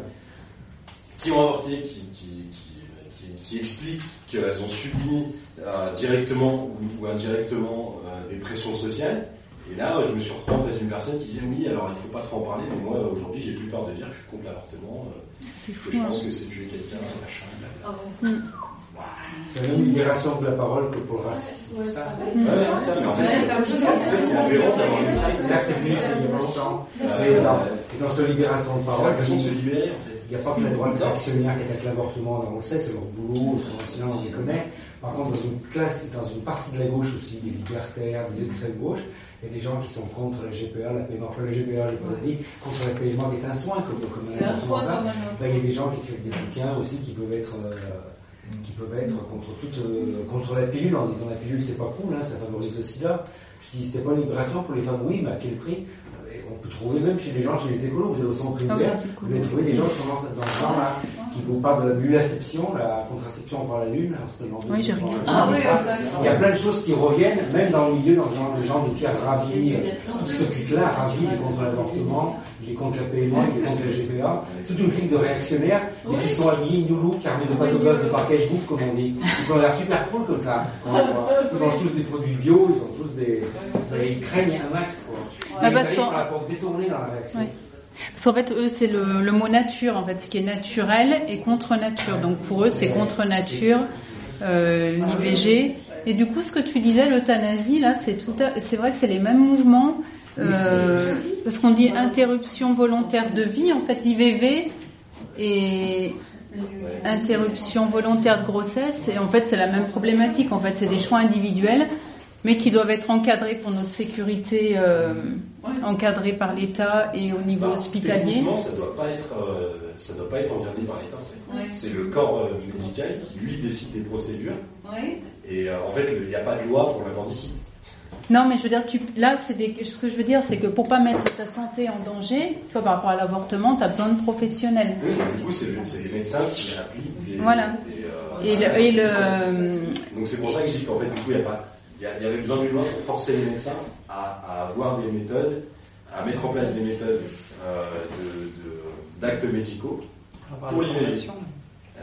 qui ont avorté, qui, qui, qui, qui, qui expliquent qu'elles ont subi euh, directement ou, ou indirectement euh, des pressions sociales. Et là, je me suis retrouvé en face d'une personne qui disait oui, alors il faut pas trop en parler, mais moi aujourd'hui j'ai plus peur de dire que je suis contre l'avortement, euh, C'est que je hein. pense que c'est tuer quelqu'un, machin, blablabla. Mm. C'est la même libération de la parole que pour le racisme. Ouais, ça. ça ouais, c'est ça, mais en fait, c'est- c'est c'est aberrant d'avoir une Là, c'est venu, c'est il y a longtemps. Et dans, et dans cette libération de C'est parole, l'impression de se libérer en fait. Il n'y a pas que la droite réactionnaire qui attaque l'avortement, on le sait, c'est leur boulot, son sinon on les connaît. Par contre, dans une classe, dans une partie de la gauche aussi, des libertaires, des extrêmes gauche, il y a des gens qui sont contre la GPA, la paiement, enfin la GPA, je pas dit, contre le paiement qui est un soin, comme, comme un soin. Là, il y a des gens qui écrivent des bouquins aussi qui peuvent être, euh, qui peuvent être contre toute, euh, contre la pilule en disant la pilule c'est pas cool, hein, ça favorise le sida. Je dis c'était pas une libération pour les femmes, oui, mais à quel prix? On peut trouver même chez les gens, chez les écolos, vous allez au centre Ah primaire, cool. vous allez trouver des gens qui sont dans, dans ce genre-là, qui vous parlent de la contraception par la lune, c'est le nom de- Oui, j'ai regardé. Ah oui, il y a plein de choses qui reviennent, même dans le milieu, dans le genre, les gens de Pierre Ravi, tout ce culte-là, Ravi, contre l'avortement, il est contre le paiement, il est contre la GPA. C'est toute une clique de réactionnaires, mais qui sont habillés Noulou, armés de pâte au gosse de parquet bouffe, comme on dit. Ils ont l'air super cool comme ça. Ils mangent tous des produits bio, ils ont tous des, ils craignent un max, quoi. Ah, Ils parce par la porte détournée dans la réaction. Parce qu'en fait, eux, c'est le, le mot nature, en fait, ce qui est naturel et contre nature. Donc pour eux, c'est contre nature, euh, l'IVG. Et du coup, ce que tu disais, l'euthanasie, là, c'est tout, à- c'est vrai que c'est les mêmes mouvements. Euh, parce qu'on dit interruption volontaire de vie, en fait, l'IVV et interruption volontaire de grossesse, et en fait, c'est la même problématique. En fait, c'est des choix individuels, mais qui doivent être encadrés pour notre sécurité, euh, encadrés par l'État et au niveau Bah, hospitalier. techniquement, ça doit pas être, euh, ça doit pas être encadré par l'État. en fait. Ouais. C'est le corps euh, médical qui lui décide des procédures. Et euh, en fait, il n'y a pas de loi pour l'aborticide. Non, mais je veux dire, tu, là, c'est des, ce que je veux dire, c'est que pour pas mettre ta santé en danger, tu vois, par rapport à l'avortement, tu as besoin de professionnels. Oui, du coup, c'est les médecins qui appliquent. Voilà. des, euh, Et le, et le- Donc c'est pour ça que je dis qu'en fait, du coup, il y, a pas- il y avait besoin d'une loi pour forcer les médecins à, à avoir des méthodes, à mettre en place des méthodes euh, de- de- d'actes médicaux pour formation. Euh,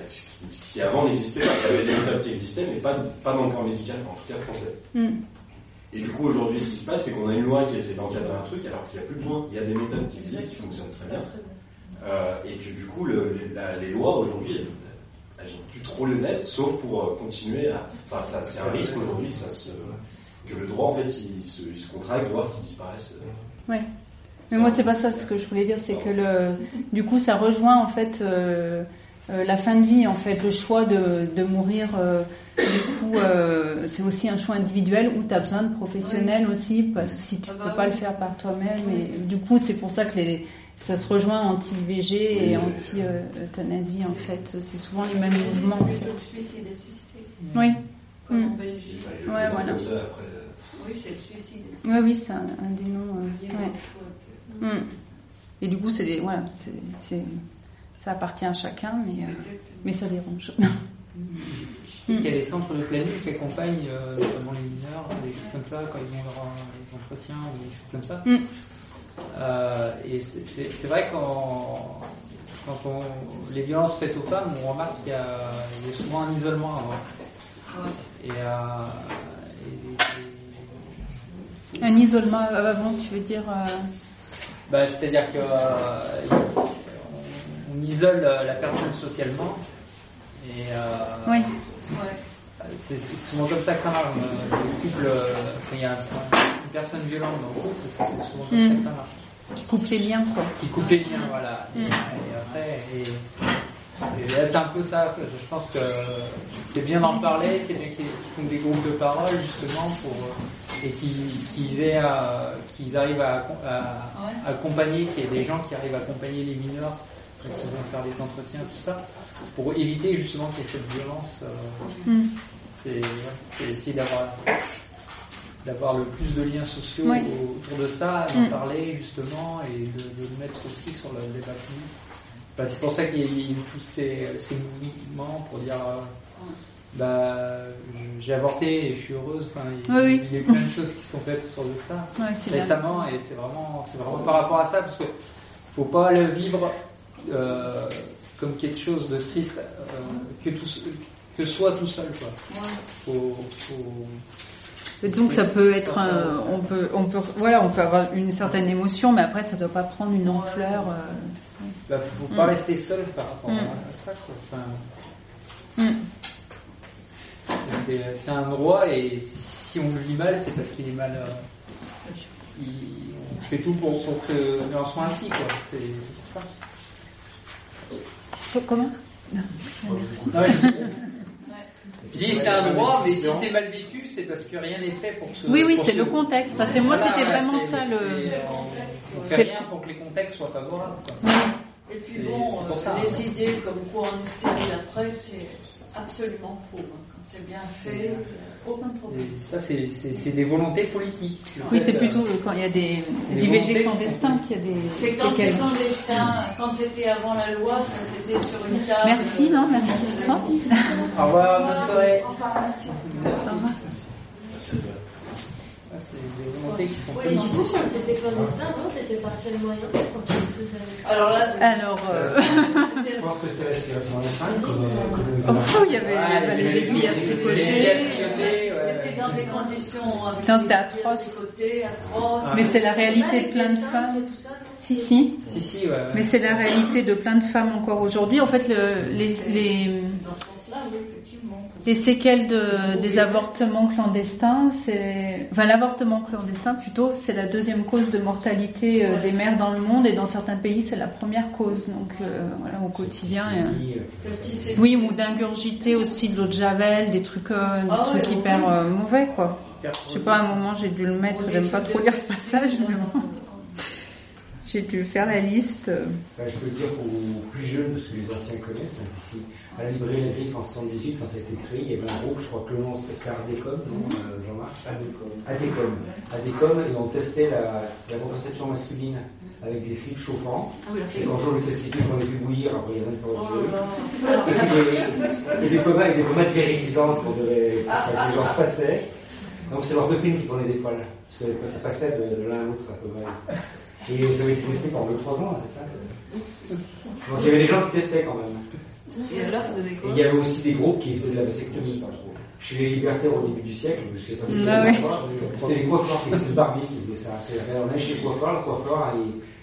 qui, avant n'existait pas. Il y avait des méthodes qui existaient, mais pas, pas dans le corps médical, en tout cas français. Hmm. Et du coup, aujourd'hui, ce qui se passe, c'est qu'on a une loi qui essaie d'encadrer un truc, alors qu'il n'y a plus besoin. Il y a des méthodes qui existent, qui fonctionnent très bien. Euh, et que du coup, le- les, la- les lois aujourd'hui, elles, elles ont plus trop le net, sauf pour euh, continuer à. Enfin, ça, c'est un risque aujourd'hui que ça se, que le droit en fait, il se, il se contracte, voire qu'il disparaisse. Ouais. Mais moi, c'est pas ça ce que je voulais dire, c'est que le, du coup, ça rejoint en fait euh, euh, la fin de vie, en fait, le choix de, de mourir. euh, du coup, euh, c'est aussi un choix individuel où tu as besoin de professionnels aussi, parce que si tu Ah peux bah pas oui. le faire par toi-même. Et du coup, c'est pour ça que les, ça se rejoint anti-IVG Oui, et anti-euthanasie, en fait. C'est souvent les mêmes mouvements, en Plutôt fait. le suicide assisté, Oui, comme en Mm. Belgique. A Ouais, voilà. comme ça après. Oui, c'est le suicide assisté. oui, oui, c'est un, un des noms. euh, ouais. un choix que- Mm. Et du coup, c'est voilà, c'est- ça appartient à chacun, mais, euh, mais ça dérange. Je sais qu'il y a des centres de planning qui accompagnent euh, notamment les mineurs, des choses comme ça, quand ils ont leur euh, entretiens ou des choses comme ça. Mm. Euh, et c'est- vrai quand, quand on, les violences faites aux femmes, on remarque qu'il y, a il y a souvent un isolement avant. Et, euh, et- et- Un isolement avant, tu veux dire euh, bah, C'est-à-dire que euh, on, isole euh, la personne socialement. Et euh, Oui. c'est c'est souvent comme ça que ça marche. Euh, Le couple, quand il y a un- une personne violente dans le couple, c'est souvent comme ça Mm. que ça marche. Qui coupe les liens, quoi. Qui coupe les liens, voilà. Et, après, et, c'est un peu ça. Je pense que c'est bien d'en parler, c'est bien qu'ils font des groupes de parole justement pour et qu'ils aient, qu'ils arrivent à, accompagner, qu'il y ait des gens qui arrivent à accompagner les mineurs vont faire des entretiens, tout ça, pour éviter justement qu'il y ait cette violence. Euh, mm. C'est essayer d'avoir d'avoir le plus de liens sociaux autour de ça, d'en mm. parler justement et de, le mettre aussi sur le débat public. c'est pour ça qu'il y a tous ces, ces, mouvements pour dire euh, bah, j'ai avorté et je suis heureuse. Enfin, il, il, y a plein de choses qui sont faites autour de ça récemment et c'est vraiment, c'est vraiment par rapport à ça parce que faut pas le vivre euh, comme quelque chose de triste euh, que tout, que soit tout seul quoi. Faut, faut, Disons que ça peut être, on peut, on peut, voilà, on peut avoir une certaine émotion, mais après ça doit pas prendre une ampleur. Euh... Bah, faut pas mm. rester seul par rapport mm. à ça quoi. Enfin, mm. C'est un droit et si on le vit mal, c'est parce qu'il est mal. Euh, on fait tout pour, pour que en soit ainsi, quoi. C'est pour ça. Comment non. Je dis c'est un droit, mais si c'est mal vécu, c'est parce que rien n'est fait pour que. Oui, oui, c'est le contexte. Enfin, c'est moi, c'était vraiment ça le. On fait rien pour que les contextes soient favorables. Et puis bon, les idées comme quoi on est stérile après, c'est absolument faux. Hein c'est bien fait, aucun problème. ça, c'est des volontés politiques. Oui, c'est plutôt quand il y a des, des IVG clandestins qu'il y a des. C'est quand c'est clandestin, quand c'était avant la loi, ça faisait sur une table. Merci, non, merci. Au revoir, bonne soirée. Qui sont oui, du coup, quand c'était clandestin, non C'était par quel moyen Alors là, alors. Euh... je pense que c'était l'aspiration à comme, comme Oh, il y avait les aiguilles à tricoter. C'était dans des conditions. Putain, c'était atroce. Mais c'est la réalité de plein de femmes. Si, si. Si, si, ouais. Mais c'est la réalité de plein de femmes encore aujourd'hui. En fait, le, les, les, les séquelles de, des avortements clandestins, c'est, enfin l'avortement clandestin plutôt, c'est la deuxième cause de mortalité euh, des mères dans le monde et dans certains pays c'est la première cause. Donc euh, voilà au quotidien. Euh, oui, ou d'ingurgiter aussi de l'eau de javel, des trucs, des ah trucs hyper mauvais quoi. Je sais pas, à un moment j'ai dû le mettre. J'aime pas trop lire ce passage, mais bon. J'ai dû faire la liste. je peux dire aux plus jeunes, parce que les anciens connaissent, hein, ici, à la librairie en 78, quand ça a été créé, il y avait un groupe, je crois que le nom c'était Adécom, non euh, Jean-Marc Adécom. Adécom. Adécom, et on testait la, la contraception masculine avec des slips chauffants. Ah oui, et quand j'ouvre le testicule, on les fait bouillir, après il y a même pas oh Et des pommettes, des pommettes virilissantes pour, que les gens se passaient. Donc c'est leur copine qui prenait des poils, parce que ça passait de, l'un à l'autre. Et ça avait été testé pendant 2-3 ans, c'est ça Donc il y avait des gens qui testaient quand même. Et alors, ça donnait quoi Il y avait aussi des groupes qui faisaient de la vasectomie, pas trop. Chez les libertaires au début du siècle, jusqu'à ça ah ouais. c'était les coiffeurs qui faisaient le barbier qui faisaient ça. On allait chez le coiffeur, le coiffeur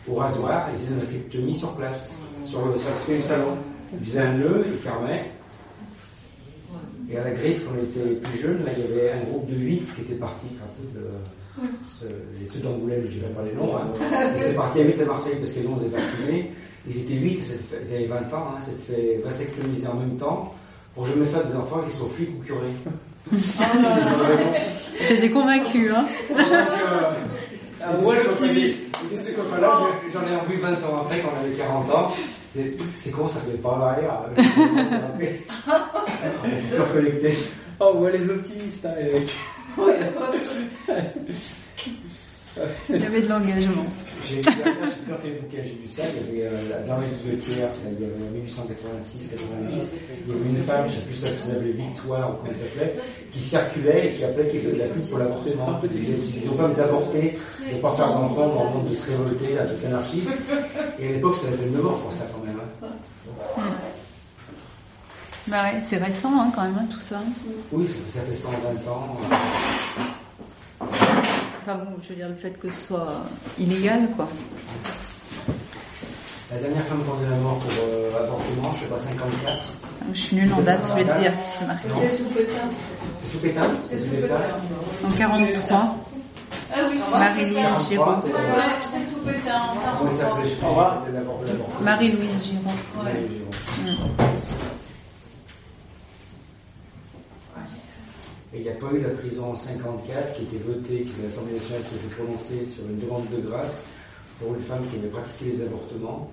au rasoir, il faisait une vasectomie sur place, sur le, sur le salon. Il faisait un nœud, il fermait. Et à la griffe, quand on était plus jeunes, là, il y avait un groupe de 8 qui était parti, un peu de les ceux d'Angoulême, je ne dirais pas les noms, hein. ils étaient partis à 8 à Marseille parce que les noms étaient pas Ils étaient 8, ils avaient 20 ans, hein, c'était fait vasectomiser en même temps pour jamais faire des enfants qui soient flics ou curés. C'était convaincu, hein. Euh, moi, l'optimiste, là j'en ai revu 20 ans après, quand on avait 40 ans. C'est con, ça fait pas mal On est collecté. Oh, on voit les optimistes, hein, Eric. Il y avait de l'engagement. J'ai bouquin j'ai lu ça. Il y avait euh, dans les bibliothèques, il y avait 1886, 90. Il y avait une femme, je ne sais plus si elle s'appelait Victoire ou comment elle s'appelait, qui circulait et qui appelait qui faisait de la pub pour l'avortement. Ils ont femmes d'avorter, de ne pas faire d'enfants, dans le monde de se révolter, un truc anarchiste. Et à l'époque, ça avait de mort pour ça quand même. Hein. Bah ouais, c'est récent hein, quand même, hein, tout ça. Oui, ça fait 120 ans. Enfin bon, je veux dire, le fait que ce soit illégal, quoi. La dernière femme condamnée à mort pour euh, avortement, c'est pas 54 Je suis nulle en date, je vais te dire, c'est marqué. C'est sous Pétain C'est sous Pétain En 43. Ah oui, Marie-Louise Giraud. C'est sous pété en Comment il s'appelait Je sais pas. la porte de la porte. Marie-Louise Giraud. Marie-Louise Giraud. Et il n'y a pas eu la prison en 54 qui était votée, que l'Assemblée nationale s'était prononcée sur une demande de grâce pour une femme qui avait pratiqué les avortements.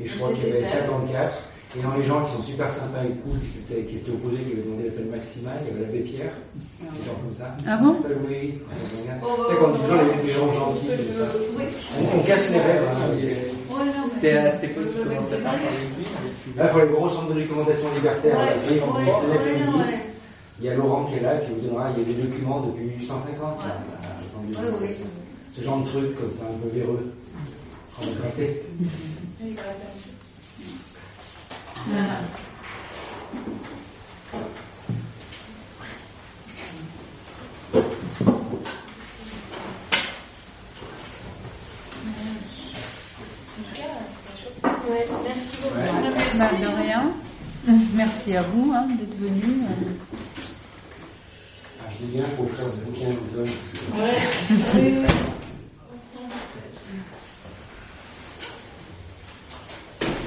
Et je crois qu'il y avait 54. Et dans les gens qui sont super sympas et cool, qui s'étaient, qui s'étaient opposés, qui avaient demandé la peine maximale, il y avait l'abbé Pierre, des gens comme ça. Ah bon Oui, oui. Tu sais, quand tu vois les, gens gentils, comme ça. On, on casse les rêves. Hein. C'était à cette époque qui commençait par parler de lui. Là, pour les gros centres de recommandation libertaire, Ouais, là, c'est il y a Laurent qui est là, qui vous donnera, il y a des documents depuis 1850. Ouais. là, à l'Assemblée Ouais, ouais. nationale. Ce genre de trucs comme ça, un peu véreux. On va gratter. Ouais, merci beaucoup. Bah, de rien. Merci à vous hein, d'être venus. Ah, je dis bien pour faire ce bouquin des hommes. ça.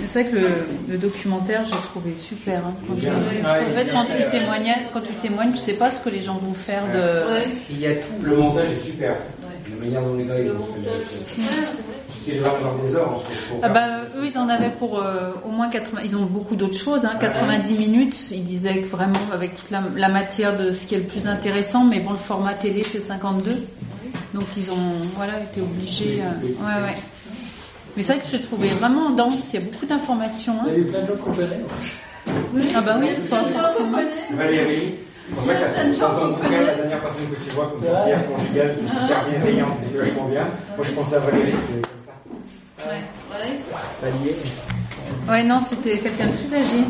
C'est vrai que le, le documentaire, j'ai trouvé super. hein, quand je- Ouais, en fait, quand tu témoignes, quand tu témoignes, tu sais pas ce que les gens vont faire de. Il y a tout. Le montage est super. La manière dont les gars ils ont fait des heures en fait, pour Ah bah, eux, ils en avaient pour euh, au moins 80. Ils ont beaucoup d'autres choses, hein, 90 minutes. Ils disaient que vraiment avec toute la, la matière de ce qui est le plus intéressant, mais bon, le format télé c'est 52. Donc ils ont voilà été obligés. euh, ouais, ouais. Mais c'est vrai que j'ai trouvé vraiment dense. Il y a beaucoup d'informations. hein. Il y a eu plein de gens qu'on connaît. Ah bah oui, forcément. Valérie, pour ça que dans ton bouquin, la dernière personne que tu vois comme conseillère conjugale qui est super bienveillante, qui est vachement bien, moi je pense à Valérie. Ouais, ouais. Pas lié. Ouais, non, c'était quelqu'un de plus âgé.